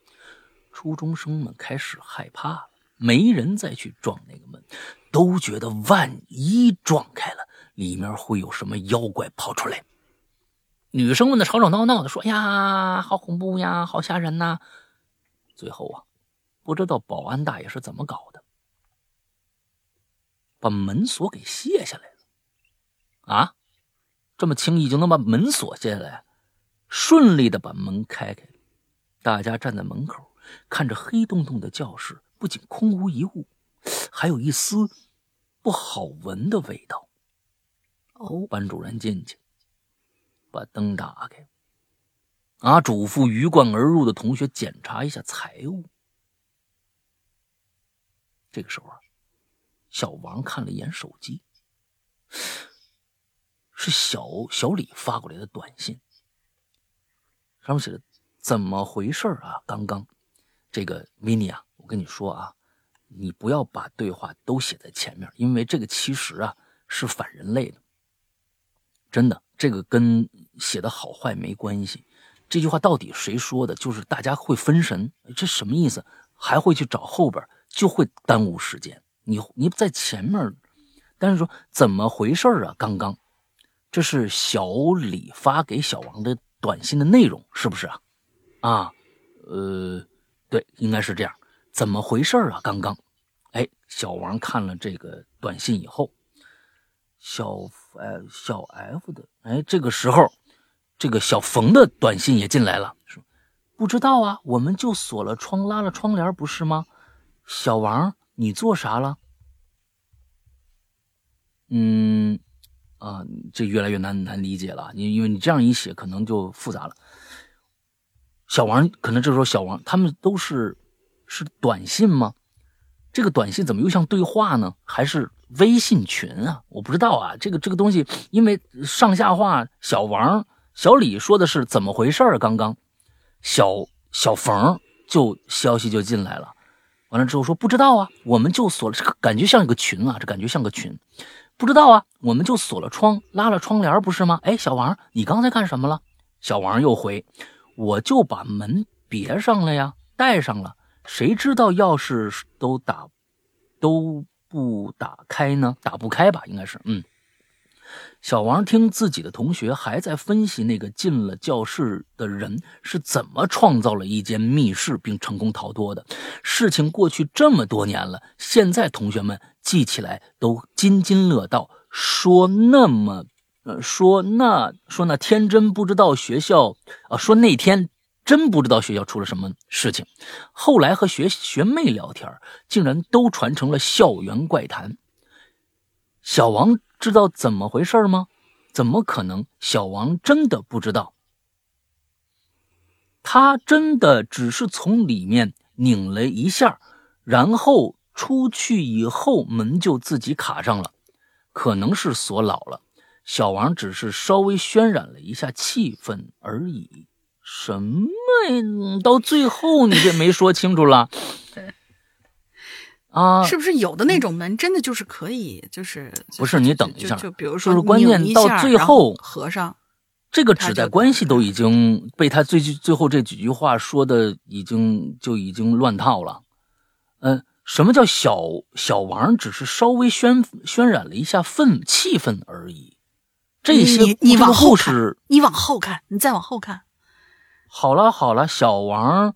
初中生们开始害怕了。没人再去撞那个门，都觉得万一撞开了，里面会有什么妖怪跑出来。女生们呢吵吵闹闹的说：“呀，好恐怖呀，好吓人呐！”最后啊，不知道保安大爷是怎么搞的，把门锁给卸下来了。啊，这么轻易就能把门锁卸下来，顺利的把门开开。大家站在门口，看着黑洞洞的教室，不仅空无一物，还有一丝不好闻的味道。哦，班主任进去。把灯打开，啊！嘱咐鱼贯而入的同学检查一下财物。这个时候啊，小王看了一眼手机，是小小李发过来的短信，上面写着“怎么回事啊？刚刚，这个 mini 啊，我跟你说啊，你不要把对话都写在前面，因为这个其实啊是反人类的，真的。”这个跟写的好坏没关系，这句话到底谁说的？就是大家会分神，这什么意思？还会去找后边，就会耽误时间。你你在前面，但是说怎么回事啊？刚刚，这是小李发给小王的短信的内容，是不是啊？啊，呃，对，应该是这样。怎么回事啊？刚刚，哎，小王看了这个短信以后，小。哎，小 F 的哎，这个时候，这个小冯的短信也进来了，说不知道啊，我们就锁了窗，拉了窗帘，不是吗？小王，你做啥了？嗯，啊，这越来越难难理解了，你因为你这样一写，可能就复杂了。小王可能这时候小王他们都是是短信吗？这个短信怎么又像对话呢？还是？微信群啊，我不知道啊，这个这个东西，因为上下话，小王、小李说的是怎么回事儿？刚刚，小小冯就消息就进来了，完了之后说不知道啊，我们就锁了，这个感觉像一个群啊，这感觉像个群，不知道啊，我们就锁了窗，拉了窗帘，不是吗？哎，小王，你刚才干什么了？小王又回，我就把门别上了呀，带上了，谁知道钥匙都打都。不打开呢？打不开吧？应该是。嗯，小王听自己的同学还在分析那个进了教室的人是怎么创造了一间密室并成功逃脱的。事情过去这么多年了，现在同学们记起来都津津乐道，说那么，呃，说那说那天真不知道学校啊，说那天。真不知道学校出了什么事情，后来和学学妹聊天，竟然都传成了校园怪谈。小王知道怎么回事吗？怎么可能？小王真的不知道。他真的只是从里面拧了一下，然后出去以后门就自己卡上了，可能是锁老了。小王只是稍微渲染了一下气氛而已。什么呀？到最后你这没说清楚了。啊，是不是有的那种门真的就是可以，就是不是？你等一下，就比如说，就是关键到最后合上，这个指代关系都已经被他最最后这几句话说的已经就已经乱套了。嗯，什么叫小小王？只是稍微渲渲染了一下氛气氛而已。这些你你往后看，是你往后看，你再往后看。好了好了，小王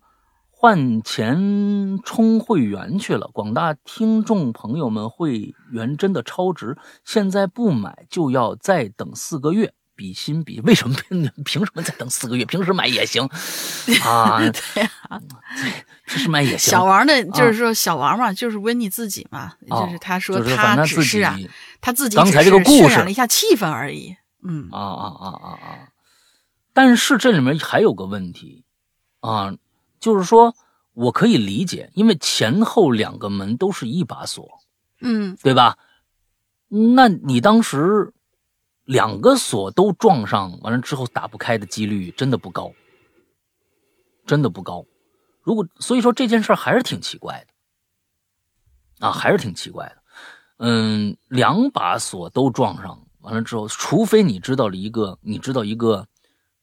换钱充会员去了。广大听众朋友们，会员真的超值，现在不买就要再等四个月。比心比，为什么凭凭什么再等四个月？平时买也行 啊。对啊，平时买也行。小王的就是说，小王嘛，就是温妮自己嘛，就是他说他只是啊，他自己刚才这个故事了一下气氛而已。嗯啊啊啊啊啊！但是这里面还有个问题，啊，就是说我可以理解，因为前后两个门都是一把锁，嗯，对吧？那你当时两个锁都撞上，完了之后打不开的几率真的不高，真的不高。如果所以说这件事还是挺奇怪的，啊，还是挺奇怪的。嗯，两把锁都撞上，完了之后，除非你知道了一个，你知道一个。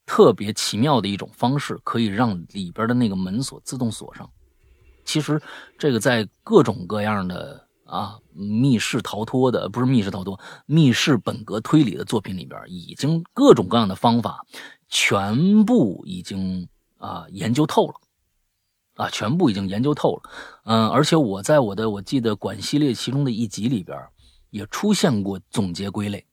特别奇妙的一种方式，可以让里边的那个门锁自动锁上。其实这个在各种各样的啊密室逃脱的，不是密室逃脱，密室本格推理的作品里边，已经各种各样的方法全部已经啊研究透了。啊，全部已经研究透了，嗯，而且我在我的我记得管系列其中的一集里边，也出现过总结归类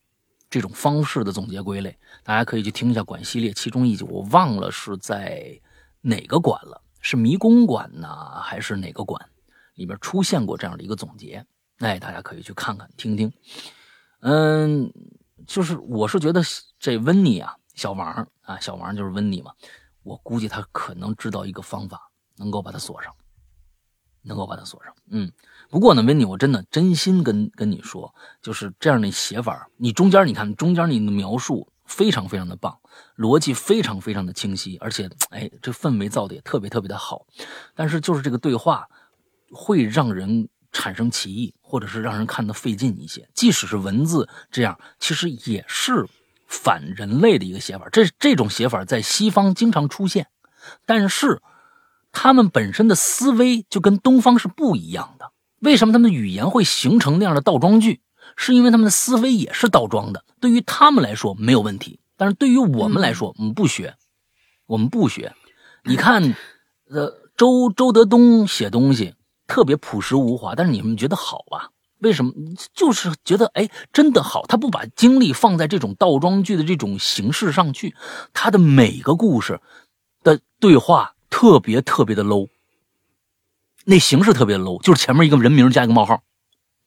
这种方式的总结归类，大家可以去听一下管系列其中一集，我忘了是在哪个馆了，是迷宫馆呢，还是哪个馆里面出现过这样的一个总结？哎，大家可以去看看听听。嗯，就是我是觉得这温妮啊，小王啊，小王就是温妮嘛，我估计他可能知道一个方法。能够把它锁上，能够把它锁上。嗯，不过呢，温妮，我真的真心跟跟你说，就是这样的写法，你中间你看中间你的描述非常非常的棒，逻辑非常非常的清晰，而且哎，这氛围造的也特别特别的好。但是就是这个对话会让人产生歧义，或者是让人看得费劲一些。即使是文字这样，其实也是反人类的一个写法。这这种写法在西方经常出现，但是。他们本身的思维就跟东方是不一样的。为什么他们的语言会形成那样的倒装句？是因为他们的思维也是倒装的。对于他们来说没有问题，但是对于我们来说，我们不学，我们不学。你看，呃，周周德东写东西特别朴实无华，但是你们觉得好啊？为什么？就是觉得哎，真的好。他不把精力放在这种倒装句的这种形式上去，他的每个故事的对话。特别特别的 low，那形式特别 low，就是前面一个人名加一个冒号，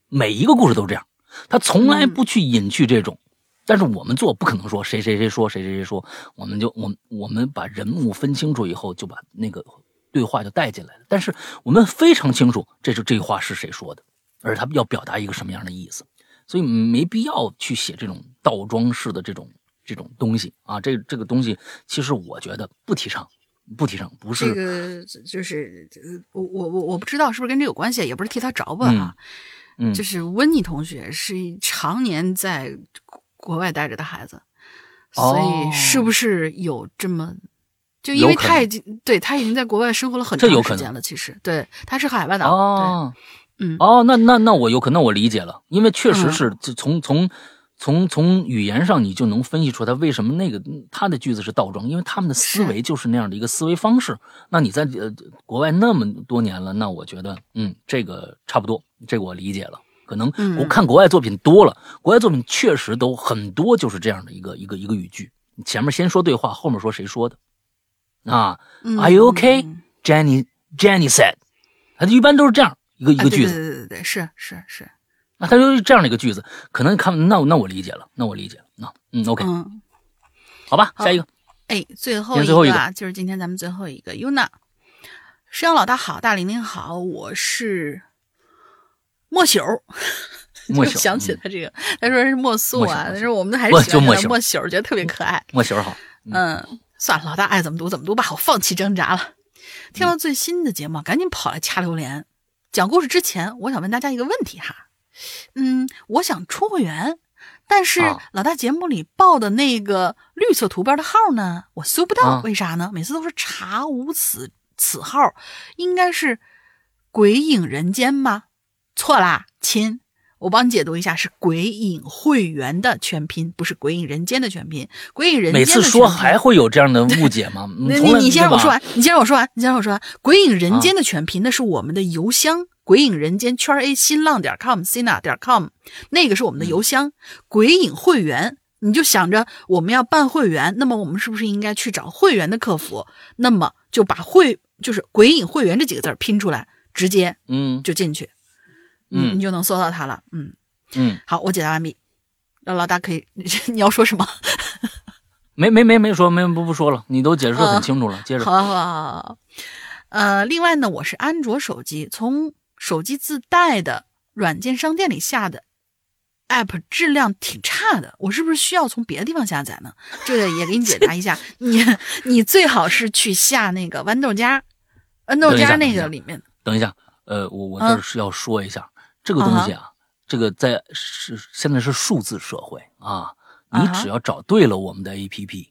每一个故事都这样，他从来不去隐去这种。但是我们做不可能说谁谁谁说谁谁谁说，我们就我我们把人物分清楚以后，就把那个对话就带进来了。但是我们非常清楚，这是这话是谁说的，而他要表达一个什么样的意思，所以没必要去写这种倒装式的这种这种东西啊。这这个东西，其实我觉得不提倡。不提倡，不是这个，就是我我我我不知道是不是跟这有关系，也不是替他着吧啊。嗯，就是温妮同学是常年在国外待着的孩子，所以是不是有这么就因为他已经对他已经在国外生活了很长时间了，其实对他是海外的哦，嗯哦，那那那我有可能我理解了，因为确实是就从从。从从语言上，你就能分析出他为什么那个他的句子是倒装，因为他们的思维就是那样的一个思维方式。那你在呃国外那么多年了，那我觉得，嗯，这个差不多，这个我理解了。可能我看国外作品多了，国外作品确实都很多就是这样的一个一个一个语句，前面先说对话，后面说谁说的啊？Are you okay, Jenny? Jenny said，他一般都是这样一个一个句子。对对对对，是是是。那他就是这样的一个句子，可能看那那我理解了，那我理解了，那嗯，OK，嗯，好吧，下一个，哎，最后一个啊，就是今天咱们最后一个，Yuna，石阳老大好，大玲玲好，我是莫朽，莫朽 想起他这个，他说是莫素啊，但是我们还是喜欢莫朽，觉得特别可爱，莫朽好，嗯，算了，老大爱怎么读怎么读吧，我放弃挣扎了。听了最新的节目，赶紧跑来掐榴莲。讲故事之前，我想问大家一个问题哈。嗯，我想充会员，但是老大节目里报的那个绿色图标的号呢，我搜不到，为啥呢？每次都是查无此此号，应该是鬼影人间吗？错啦，亲，我帮你解读一下，是鬼影会员的全拼，不是鬼影人间的全拼。鬼影人间每次说还会有这样的误解吗？你你先让我说完，你先让我说完，你先让我说完。鬼影人间的全拼，那是我们的邮箱。鬼影人间圈 A 新浪点 com，Cina 点 com，那个是我们的邮箱。鬼影会员，你就想着我们要办会员，那么我们是不是应该去找会员的客服？那么就把会就是鬼影会员这几个字拼出来，直接嗯就进去，嗯你就能搜到它了。嗯嗯，好，我解答完毕。那老大可以，你要说什么？没没没没说，没不不说了，你都解释的很清楚了。接着，好好好。呃，另外呢，我是安卓手机，从手机自带的软件商店里下的 app 质量挺差的，我是不是需要从别的地方下载呢？这个也给你解答一下，你你最好是去下那个豌豆荚，豌豆荚那个里面。等一下，呃，我我这是要说一下这个东西啊，这个在是现在是数字社会啊，你只要找对了我们的 app，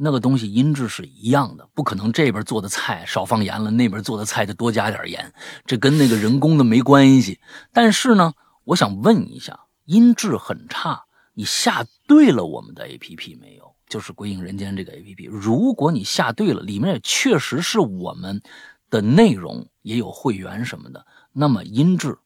那个东西音质是一样的，不可能这边做的菜少放盐了，那边做的菜就多加点盐，这跟那个人工的没关系。但是呢，我想问一下，音质很差，你下对了我们的 A P P 没有？就是《鬼影人间》这个 A P P，如果你下对了，里面也确实是我们的内容，也有会员什么的，那么音质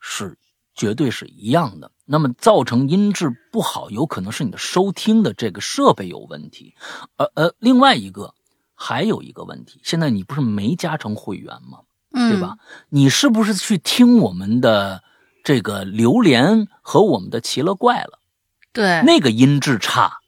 是绝对是一样的。那么造成音质不好，有可能是你的收听的这个设备有问题。呃呃，另外一个还有一个问题，现在你不是没加成会员吗？对吧？你是不是去听我们的这个榴莲和我们的奇了怪了？对，那个音质差，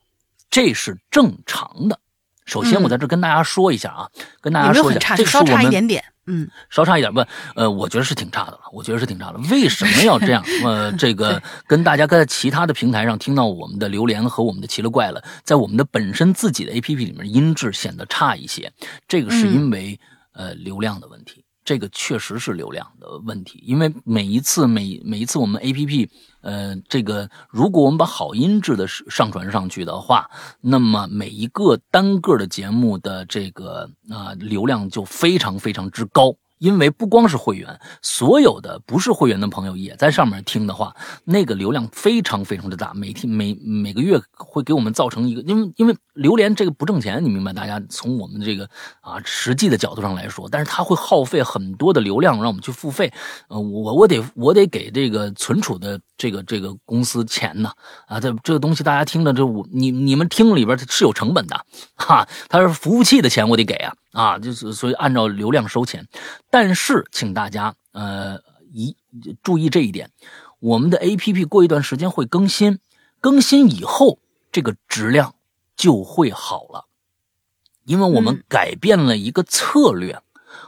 这是正常的。首先，我在这跟大家说一下啊，跟大家说一下，这是我们一点点。嗯，稍差一点不？呃，我觉得是挺差的了。我觉得是挺差的。为什么要这样？呃，这个跟大家在其他的平台上听到我们的榴莲和我们的奇了怪了，在我们的本身自己的 APP 里面音质显得差一些。这个是因为呃流量的问题。这个确实是流量的问题，因为每一次每每一次我们 A P P，呃，这个如果我们把好音质的上传上去的话，那么每一个单个的节目的这个啊流量就非常非常之高。因为不光是会员，所有的不是会员的朋友也在上面听的话，那个流量非常非常的大，每天每每个月会给我们造成一个，因为因为榴莲这个不挣钱，你明白？大家从我们这个啊实际的角度上来说，但是它会耗费很多的流量让我们去付费，呃，我我得我得给这个存储的这个这个公司钱呢，啊，这这个东西大家听的这我你你们听里边是有成本的，哈，它是服务器的钱我得给啊。啊，就是所以按照流量收钱，但是请大家呃一注意这一点，我们的 A P P 过一段时间会更新，更新以后这个质量就会好了，因为我们改变了一个策略，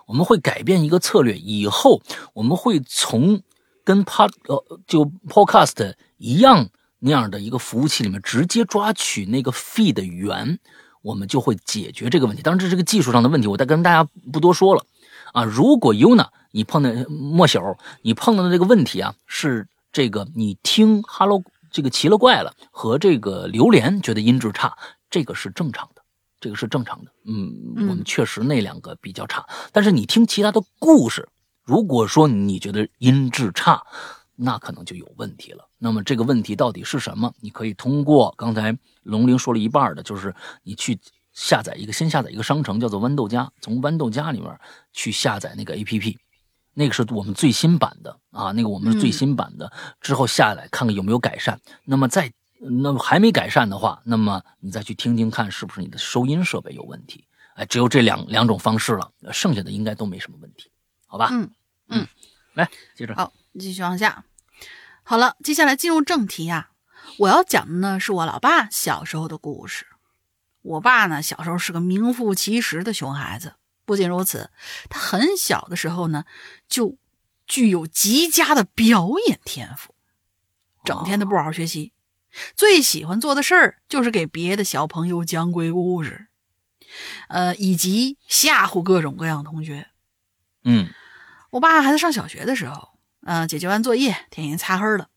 我们会改变一个策略，以后我们会从跟 Pod 呃就 Podcast 一样那样的一个服务器里面直接抓取那个 feed 源。我们就会解决这个问题。当然，这是个技术上的问题，我再跟大家不多说了啊。如果 UNA 你碰到莫小，你碰到的这个问题啊，是这个你听 Hello 这个奇了怪了和这个榴莲觉得音质差，这个是正常的，这个是正常的。嗯，我们确实那两个比较差，但是你听其他的故事，如果说你觉得音质差，那可能就有问题了。那么这个问题到底是什么？你可以通过刚才龙鳞说了一半的，就是你去下载一个，先下载一个商城，叫做豌豆荚，从豌豆荚里面去下载那个 A P P，那个是我们最新版的啊，那个我们是最新版的，之后下来看看有没有改善。那么再那么还没改善的话，那么你再去听听看是不是你的收音设备有问题。哎，只有这两两种方式了，剩下的应该都没什么问题，好吧？嗯嗯，来接着，好，继续往下。好了，接下来进入正题呀。我要讲的呢是我老爸小时候的故事。我爸呢小时候是个名副其实的熊孩子。不仅如此，他很小的时候呢就具有极佳的表演天赋，整天都不好好学习，最喜欢做的事儿就是给别的小朋友讲鬼故事，呃，以及吓唬各种各样同学。嗯，我爸还在上小学的时候。嗯，解决完作业，天已经擦黑了。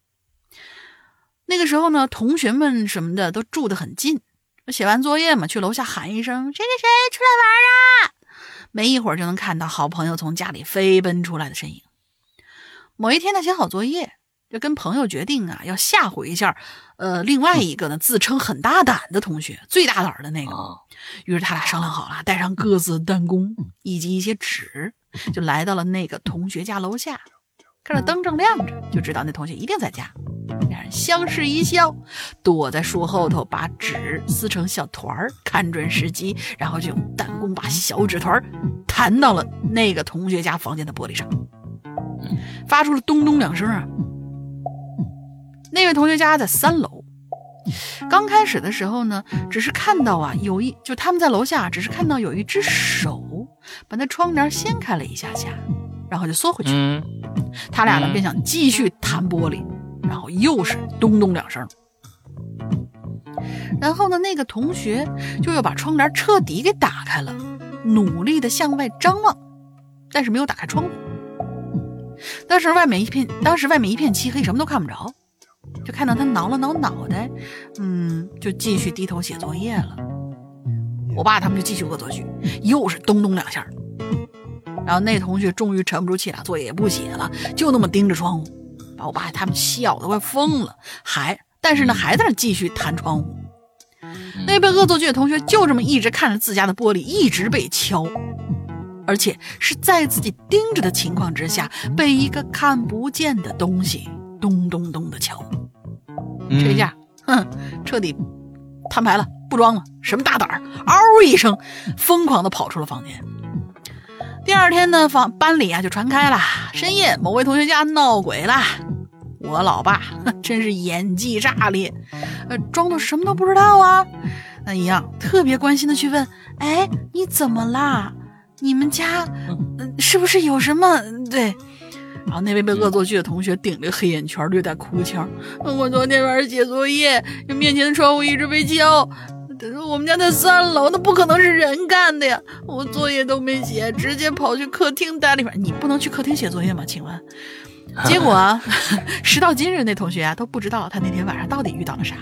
那个时候呢，同学们什么的都住得很近。写完作业嘛，去楼下喊一声“谁谁谁出来玩啊”，没一会儿就能看到好朋友从家里飞奔出来的身影。某一天，他写好作业，就跟朋友决定啊，要吓唬一下，呃，另外一个呢自称很大胆的同学，最大胆的那个。于是他俩商量好了，带上各自弹弓以及一些纸，就来到了那个同学家楼下。看着灯正亮着，就知道那同学一定在家。两人相视一笑，躲在树后头，把纸撕成小团儿，看准时机，然后就用弹弓把小纸团弹到了那个同学家房间的玻璃上，发出了咚咚两声啊。那位同学家在三楼，刚开始的时候呢，只是看到啊，有一就他们在楼下，只是看到有一只手把那窗帘掀开了一下下。然后就缩回去，他俩呢便想继续弹玻璃，然后又是咚咚两声。然后呢，那个同学就又把窗帘彻底给打开了，努力的向外张望，但是没有打开窗户。当时外面一片，当时外面一片漆黑，什么都看不着，就看到他挠了挠脑袋，嗯，就继续低头写作业了。我爸他们就继续恶作剧，又是咚咚两下。然后那同学终于沉不住气了，作业也不写了，就那么盯着窗户，把我爸他们笑得快疯了。还但是呢，还在那继续弹窗户。那被恶作剧的同学就这么一直看着自家的玻璃，一直被敲，而且是在自己盯着的情况之下，被一个看不见的东西咚咚咚的敲。这下，哼，彻底摊牌了，不装了，什么大胆儿，嗷一声，疯狂的跑出了房间。第二天呢，房班里啊就传开了，深夜某位同学家闹鬼了。我老爸真是演技炸裂，呃，装作什么都不知道啊，那一样特别关心的去问，哎，你怎么啦？你们家是不是有什么？对。然后那位被恶作剧的同学顶着黑眼圈，略带哭腔：“我昨天晚上写作业，面前的窗户一直被敲。我们家在三楼，那不可能是人干的呀！我作业都没写，直接跑去客厅待了一会儿。你不能去客厅写作业吗？请问？结果 时到今日，那同学啊都不知道他那天晚上到底遇到了啥。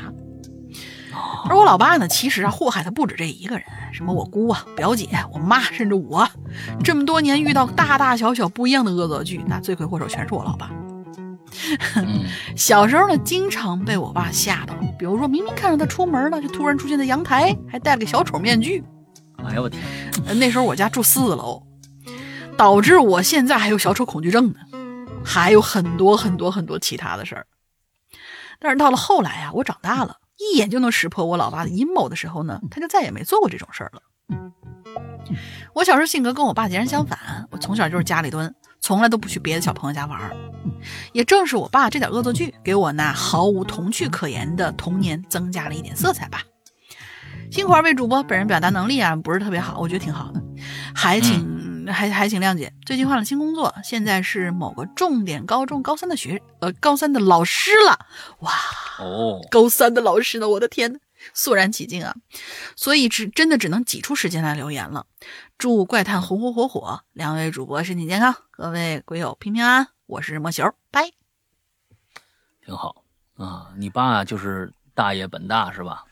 而我老爸呢，其实啊祸害他不止这一个人，什么我姑啊、表姐、我妈，甚至我，这么多年遇到大大小小不一样的恶作剧，那罪魁祸首全是我老爸。小时候呢，经常被我爸吓到，比如说明明看着他出门了，就突然出现在阳台，还戴了个小丑面具。哎呦我天！那时候我家住四楼，导致我现在还有小丑恐惧症呢，还有很多很多很多其他的事儿。但是到了后来啊，我长大了。一眼就能识破我老爸的阴谋的时候呢，他就再也没做过这种事儿了。我小时候性格跟我爸截然相反，我从小就是家里蹲，从来都不去别的小朋友家玩儿。也正是我爸这点恶作剧，给我那毫无童趣可言的童年增加了一点色彩吧。辛苦二位主播，本人表达能力啊不是特别好，我觉得挺好的，还请。还还请谅解，最近换了新工作，现在是某个重点高中高三的学呃高三的老师了，哇哦，高三的老师呢，我的天呐，肃然起敬啊！所以只真的只能挤出时间来留言了。祝怪探红红火火，两位主播身体健康，各位鬼友平平安安。我是莫球，拜。挺好啊，你爸就是大爷本大是吧？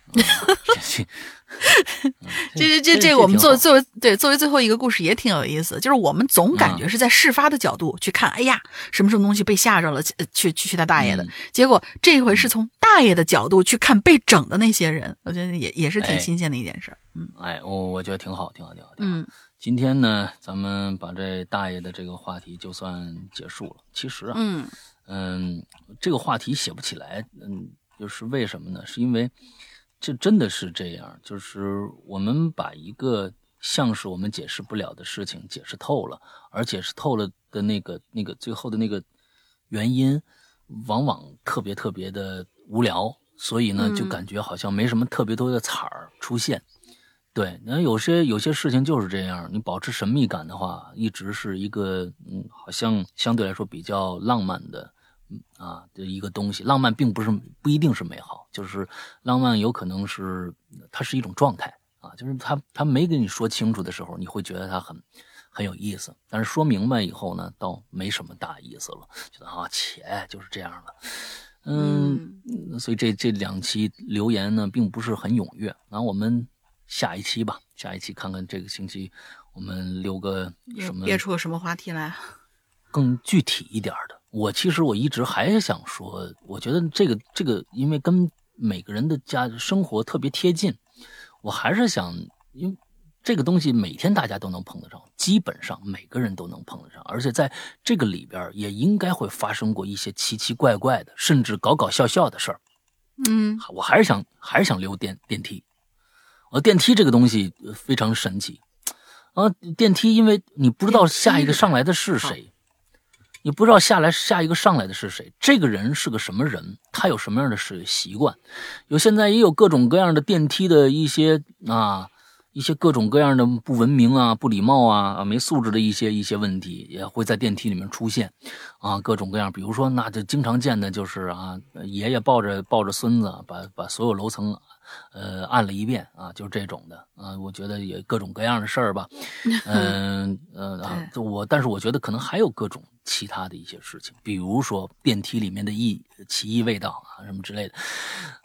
这这这这，我们作作为对作为最后一个故事也挺有意思，就是我们总感觉是在事发的角度去看，哎呀，什么什么东西被吓着了，去去去他大爷的，结果这回是从大爷的角度去看被整的那些人，我觉得也也是挺新鲜的一件事。嗯，哎，我我觉得挺好，挺好，挺好。嗯，今天呢，咱们把这大爷的这个话题就算结束了。其实啊，嗯嗯，这个话题写不起来，嗯，就是为什么呢？是因为。这真的是这样，就是我们把一个像是我们解释不了的事情解释透了，而解释透了的那个那个最后的那个原因，往往特别特别的无聊，所以呢，就感觉好像没什么特别多的彩儿出现。对，那有些有些事情就是这样，你保持神秘感的话，一直是一个嗯，好像相对来说比较浪漫的。啊的一个东西，浪漫并不是不一定是美好，就是浪漫有可能是它是一种状态啊，就是他他没跟你说清楚的时候，你会觉得他很很有意思，但是说明白以后呢，倒没什么大意思了，觉得啊，且就是这样了，嗯，所以这这两期留言呢，并不是很踊跃，那我们下一期吧，下一期看看这个星期我们留个什么，憋出个什么话题来，更具体一点的。我其实我一直还是想说，我觉得这个这个，因为跟每个人的家生活特别贴近，我还是想，因为这个东西每天大家都能碰得上，基本上每个人都能碰得上，而且在这个里边也应该会发生过一些奇奇怪怪的，甚至搞搞笑笑的事儿。嗯，我还是想还是想留电电梯，呃，电梯这个东西非常神奇啊，电梯因为你不知道下一个上来的是谁。你不知道下来下一个上来的是谁，这个人是个什么人，他有什么样的是习惯，有现在也有各种各样的电梯的一些啊，一些各种各样的不文明啊、不礼貌啊、啊没素质的一些一些问题，也会在电梯里面出现，啊，各种各样，比如说那就经常见的就是啊，爷爷抱着抱着孙子，把把所有楼层呃，按了一遍啊，就是这种的啊。我觉得也各种各样的事儿吧，嗯呃啊，我但是我觉得可能还有各种其他的一些事情，比如说电梯里面的异奇异味道啊，什么之类的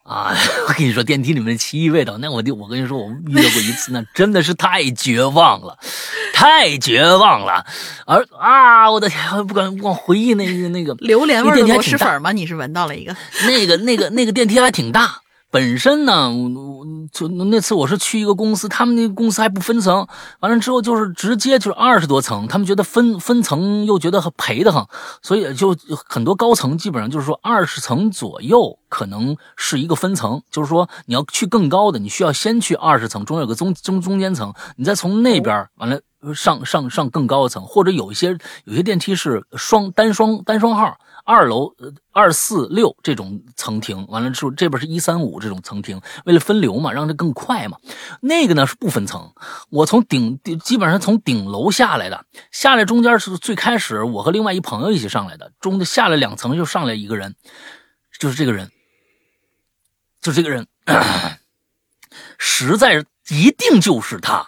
啊。我跟你说，电梯里面的奇异味道，那我就我跟你说，我遇到过一次，那真的是太绝望了，太绝望了。而啊，我的天，不敢不敢回忆那个那个榴莲味的螺蛳粉吗？你是闻到了一个？那个那个那个电梯还挺大。本身呢，我就那次我是去一个公司，他们那个公司还不分层，完了之后就是直接就是二十多层，他们觉得分分层又觉得赔的很，所以就很多高层基本上就是说二十层左右可能是一个分层，就是说你要去更高的，你需要先去二十层，中间有个中中中间层，你再从那边完了上上上更高的层，或者有一些有些电梯是双单双单双号。二楼二四六这种层停完了之后，这边是一三五这种层停，为了分流嘛，让它更快嘛。那个呢是不分层，我从顶基本上从顶楼下来的，下来中间是最开始我和另外一朋友一起上来的，中下来两层就上来一个人，就是这个人，就这个人，实在一定就是他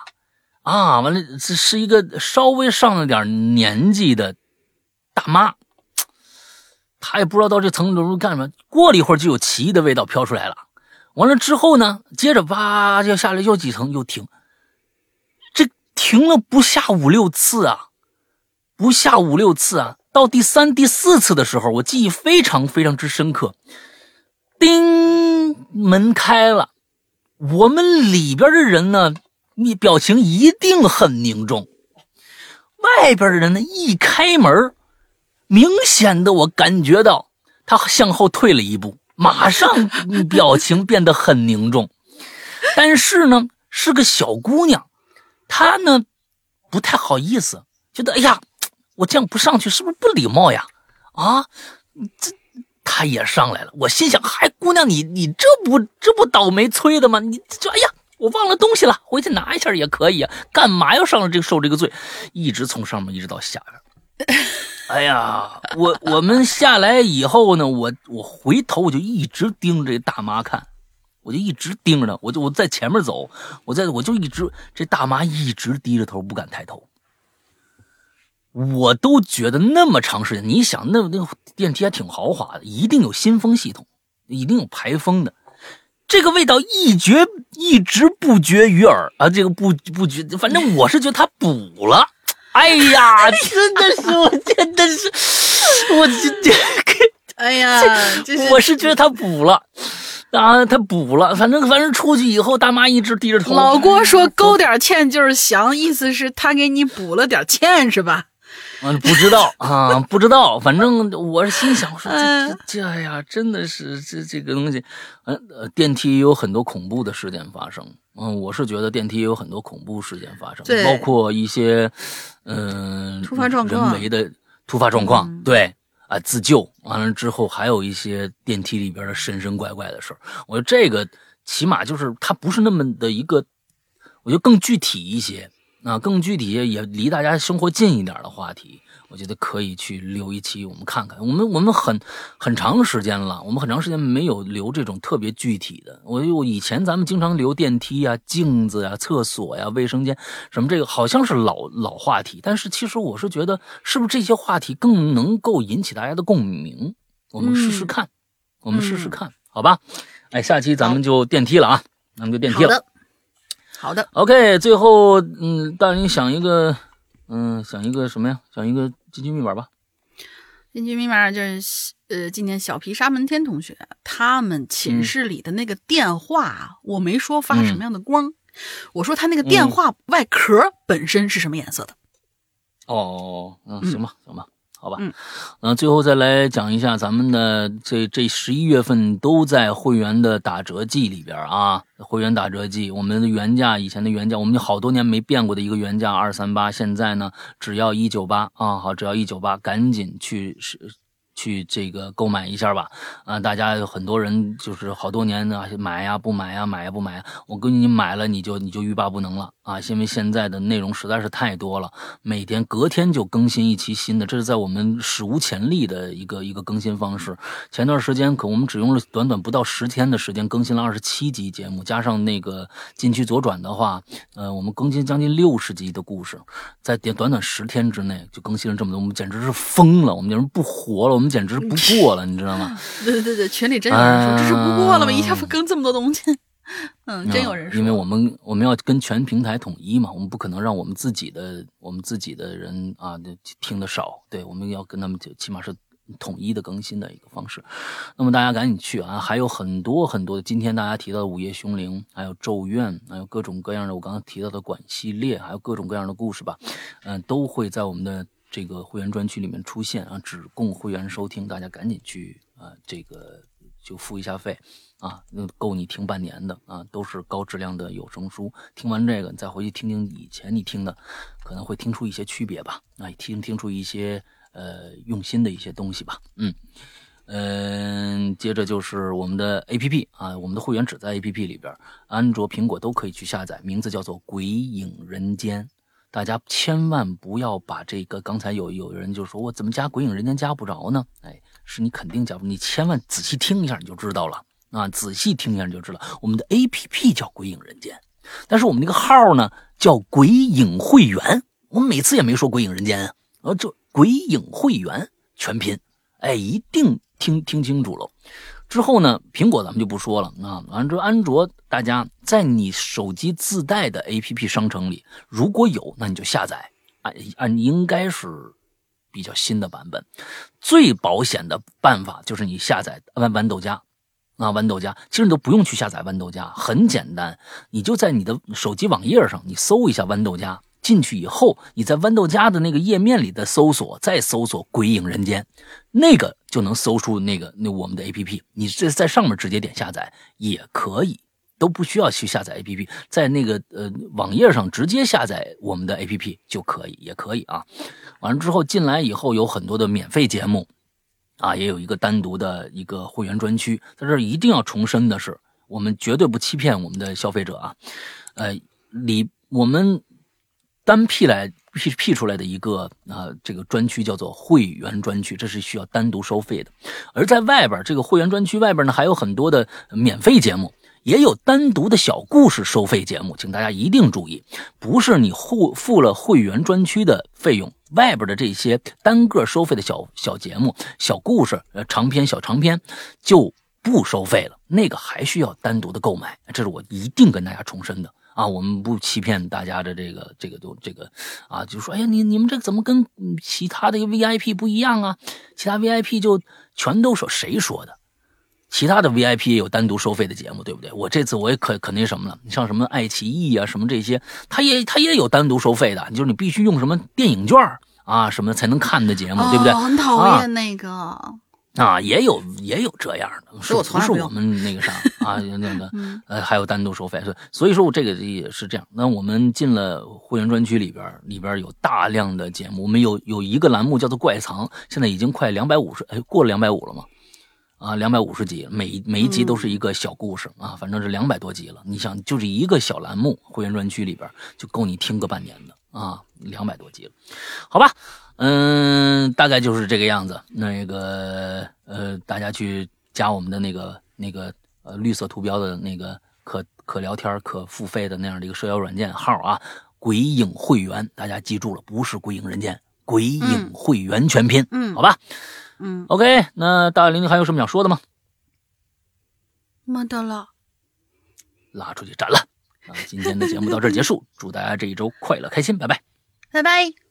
啊！完了，这是一个稍微上了点年纪的大妈。他也不知道到这层楼干什么。过了一会儿，就有奇异的味道飘出来了。完了之后呢，接着哇就下来，又几层又停。这停了不下五六次啊，不下五六次啊。到第三、第四次的时候，我记忆非常非常之深刻。叮，门开了。我们里边的人呢，你表情一定很凝重。外边的人呢，一开门。明显的，我感觉到他向后退了一步，马上表情变得很凝重。但是呢，是个小姑娘，她呢不太好意思，觉得哎呀，我这样不上去是不是不礼貌呀？啊，这她也上来了。我心想，嗨，姑娘，你你这不这不倒霉催的吗？你就哎呀，我忘了东西了，回去拿一下也可以啊，干嘛要上了这个受这个罪？一直从上面一直到下边。哎呀，我我们下来以后呢，我我回头我就一直盯着这大妈看，我就一直盯着她，我就我在前面走，我在我就一直这大妈一直低着头不敢抬头，我都觉得那么长时间，你想那那电梯还挺豪华的，一定有新风系统，一定有排风的，这个味道一绝一直不绝于耳啊，这个不不绝，反正我是觉得它补了。哎呀，真的是我，真的是我今天，哎呀，我是觉得他补了啊，他补了，反正反正出去以后，大妈一直低着头。老郭说勾点芡就是祥，意思是他给你补了点芡是吧？嗯，不知道 啊，不知道，反正我是心想说这这哎呀，真的是这这个东西，嗯，呃电梯有很多恐怖的事件发生。嗯，我是觉得电梯有很多恐怖事件发生，包括一些，嗯，突发状况，人为的突发状况，对，啊，自救完了之后，还有一些电梯里边的神神怪怪的事儿。我觉得这个起码就是它不是那么的一个，我觉得更具体一些，啊，更具体也离大家生活近一点的话题。我觉得可以去留一期，我们看看。我们我们很很长时间了，我们很长时间没有留这种特别具体的。我我以前咱们经常留电梯呀、镜子呀、厕所呀、卫生间什么这个，好像是老老话题。但是其实我是觉得，是不是这些话题更能够引起大家的共鸣？我们试试看，我们试试看，好吧？哎，下期咱们就电梯了啊，咱们就电梯了。好的，OK。最后，嗯，大人想一个，嗯，想一个什么呀？想一个。进群密码吧，进群密码就是呃，今天小皮沙门天同学他们寝室里的那个电话，我没说发什么样的光，我说他那个电话外壳本身是什么颜色的。哦，嗯，行吧，行吧。好吧，嗯，那，最后再来讲一下咱们的这这十一月份都在会员的打折季里边啊，会员打折季，我们的原价以前的原价，我们就好多年没变过的一个原价二三八，现在呢只要一九八啊，好，只要一九八，赶紧去是。去这个购买一下吧。啊，大家有很多人就是好多年呢买呀不买呀买呀不买呀，我跟你买了你就你就欲罢不能了啊，因为现在的内容实在是太多了，每天隔天就更新一期新的，这是在我们史无前例的一个一个更新方式。前段时间可我们只用了短短不到十天的时间更新了二十七集节目，加上那个禁区左转的话，呃，我们更新将近六十集的故事，在短短短十天之内就更新了这么多，我们简直是疯了，我们简直不活了，我们简直不过了，你知道吗？对对对对，群里真有人说这是不过了吗？一下更这么多东西，嗯，真有人说。因为我们我们要跟全平台统一嘛，我们不可能让我们自己的我们自己的人啊听的少，对，我们要跟他们就起码是。统一的更新的一个方式，那么大家赶紧去啊！还有很多很多的，今天大家提到的《午夜凶铃》，还有《咒怨》，还有各种各样的我刚刚提到的管系列，还有各种各样的故事吧，嗯，都会在我们的这个会员专区里面出现啊，只供会员收听，大家赶紧去啊，这个就付一下费啊，够你听半年的啊，都是高质量的有声书。听完这个，你再回去听听以前你听的，可能会听出一些区别吧，啊，听听出一些。呃，用心的一些东西吧，嗯嗯，接着就是我们的 A P P 啊，我们的会员只在 A P P 里边，安卓、苹果都可以去下载，名字叫做《鬼影人间》。大家千万不要把这个，刚才有有人就说我怎么加《鬼影人间》加不着呢？哎，是你肯定加不，你千万仔细听一下你就知道了啊，仔细听一下你就知道，我们的 A P P 叫《鬼影人间》，但是我们那个号呢叫“鬼影会员”，我们每次也没说“鬼影人间”啊，啊这。鬼影会员全拼，哎，一定听听清楚了。之后呢，苹果咱们就不说了啊。完了之后，安卓大家在你手机自带的 APP 商城里，如果有，那你就下载。按按应该是比较新的版本。最保险的办法就是你下载豌豌豆荚啊，豌豆荚。其实你都不用去下载豌豆荚，很简单，你就在你的手机网页上，你搜一下豌豆荚。进去以后，你在豌豆荚的那个页面里的搜索，再搜索“鬼影人间”，那个就能搜出那个那我们的 A P P。你这在上面直接点下载也可以，都不需要去下载 A P P，在那个呃网页上直接下载我们的 A P P 就可以，也可以啊。完了之后进来以后，有很多的免费节目啊，也有一个单独的一个会员专区。在这一定要重申的是，我们绝对不欺骗我们的消费者啊。呃，里我们。单辟来辟辟出来的一个啊，这个专区叫做会员专区，这是需要单独收费的。而在外边这个会员专区外边呢，还有很多的免费节目，也有单独的小故事收费节目，请大家一定注意，不是你付付了会员专区的费用，外边的这些单个收费的小小节目、小故事、呃长篇、小长篇就不收费了，那个还需要单独的购买，这是我一定跟大家重申的。啊，我们不欺骗大家的这个这个都这个啊，就说哎呀，你你们这怎么跟其他的 VIP 不一样啊？其他 VIP 就全都说谁说的？其他的 VIP 也有单独收费的节目，对不对？我这次我也可可那什么了，你像什么爱奇艺啊，什么这些，它也它也有单独收费的，就是你必须用什么电影券啊什么才能看的节目，对不对？很讨厌那个。啊，也有也有这样的，是不是我们那个啥 啊？那个呃，还有单独收费，所以所以说我这个也是这样。那我们进了会员专区里边，里边有大量的节目，我们有有一个栏目叫做怪藏，现在已经快两百五十，哎，过了两百五了吗？啊，两百五十集，每每一集都是一个小故事啊，反正是两百多集了。你想，就是一个小栏目，会员专区里边就够你听个半年的啊，两百多集了，好吧？嗯，大概就是这个样子。那个呃，大家去加我们的那个那个呃绿色图标的那个可可聊天、可付费的那样的一个社交软件号啊，鬼影会员，大家记住了，不是鬼影人间，鬼影会员全拼。嗯，好吧。嗯，OK，那大玲玲还有什么想说的吗？没得了，拉出去斩了。那今天的节目到这儿结束，祝大家这一周快乐开心，拜拜，拜拜。